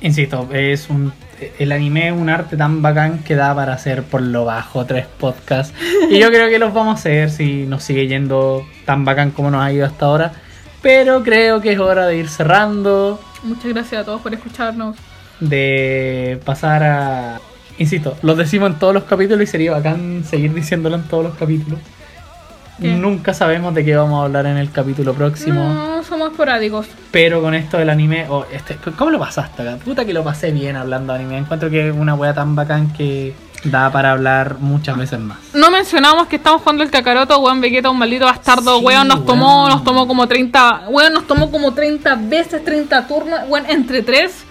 Insisto, es un el anime es un arte tan bacán que da para hacer por lo bajo tres podcasts. Y yo creo que los vamos a hacer si nos sigue yendo tan bacán como nos ha ido hasta ahora. Pero creo que es hora de ir cerrando, Muchas gracias a todos por escucharnos. de pasar a... Insisto, los decimos en todos los capítulos y sería bacán seguir diciéndolo en todos los capítulos. ¿Qué? Nunca sabemos de qué vamos a hablar en el capítulo próximo. No, somos esporádicos. Pero con esto del anime, oh, este, ¿cómo lo pasaste acá? Puta que lo pasé bien hablando de anime. Encuentro que es una wea tan bacán que da para hablar muchas veces más. No mencionamos que estamos jugando el Kakaroto, weón, Vegeta, un maldito bastardo, Sí, weón, nos tomó, nos tomó como 30, weón, nos tomó como 30 veces, 30 turnos, weón, entre tres.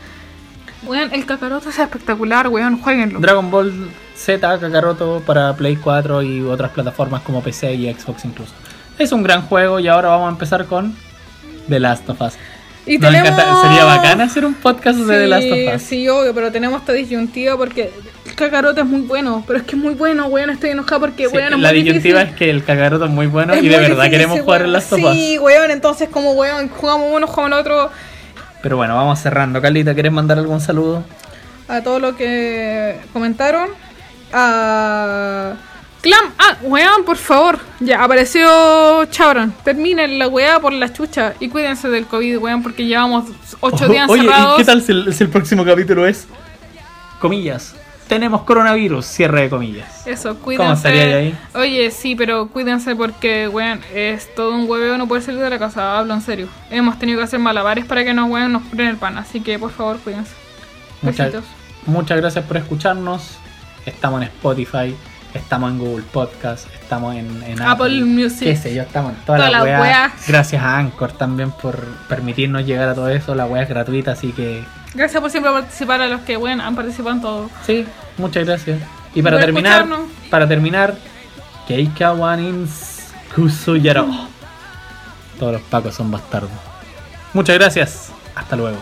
Weón, el Kakaroto es espectacular, weón, jueguenlo. Dragon Ball Z, Kakaroto para Play 4 y otras plataformas como PC y Xbox incluso. Es un gran juego y ahora vamos a empezar con The Last of Us. Y Nos tenemos... encanta- sería bacán hacer un podcast de The Last of Us. Sí, obvio, pero tenemos esta disyuntiva porque Kakaroto es muy bueno, pero es que es muy bueno, weón, estoy enojada porque, Sí, weón, es la muy disyuntiva difícil. es que el Kakaroto es muy bueno Es y de verdad difícil, queremos jugar en Last of Us. Sí, weón, entonces como weón, jugamos uno, jugamos el otro. Pero bueno, vamos cerrando. Carlita, ¿quieres mandar algún saludo? a todo lo que comentaron. A. Clam, ah, weón, por favor. Ya, apareció Chabron. Terminen la weá por la chucha. Y cuídense del COVID, weón, porque llevamos ocho días Oye, ¿y encerrados. qué tal si el, si el próximo capítulo es? Comillas. Tenemos coronavirus, cierre de comillas. Eso, ¿Cómo cuídense. estaría ahí? Oye, sí, pero cuídense porque, weón, es todo un hueveo no poder salir de la casa. Hablo en serio. Hemos tenido que hacer malabares para que nos, weón, nos curen el pan. Así que, por favor, cuídense. Muchas, Besitos. muchas gracias por escucharnos. Estamos en Spotify, estamos en Google Podcast, estamos en, en Apple Music. Qué sé yo, estamos en todas las weas. weas. Gracias a Anchor también por permitirnos llegar a todo eso. La wea es gratuita, así que Gracias por siempre participar a los que bueno, han participado en todo. Sí, muchas gracias. Y para terminar, para terminar, Keika Wanins Kusuyaro. Mm. Todos los pacos son bastardos. Muchas gracias. Hasta luego.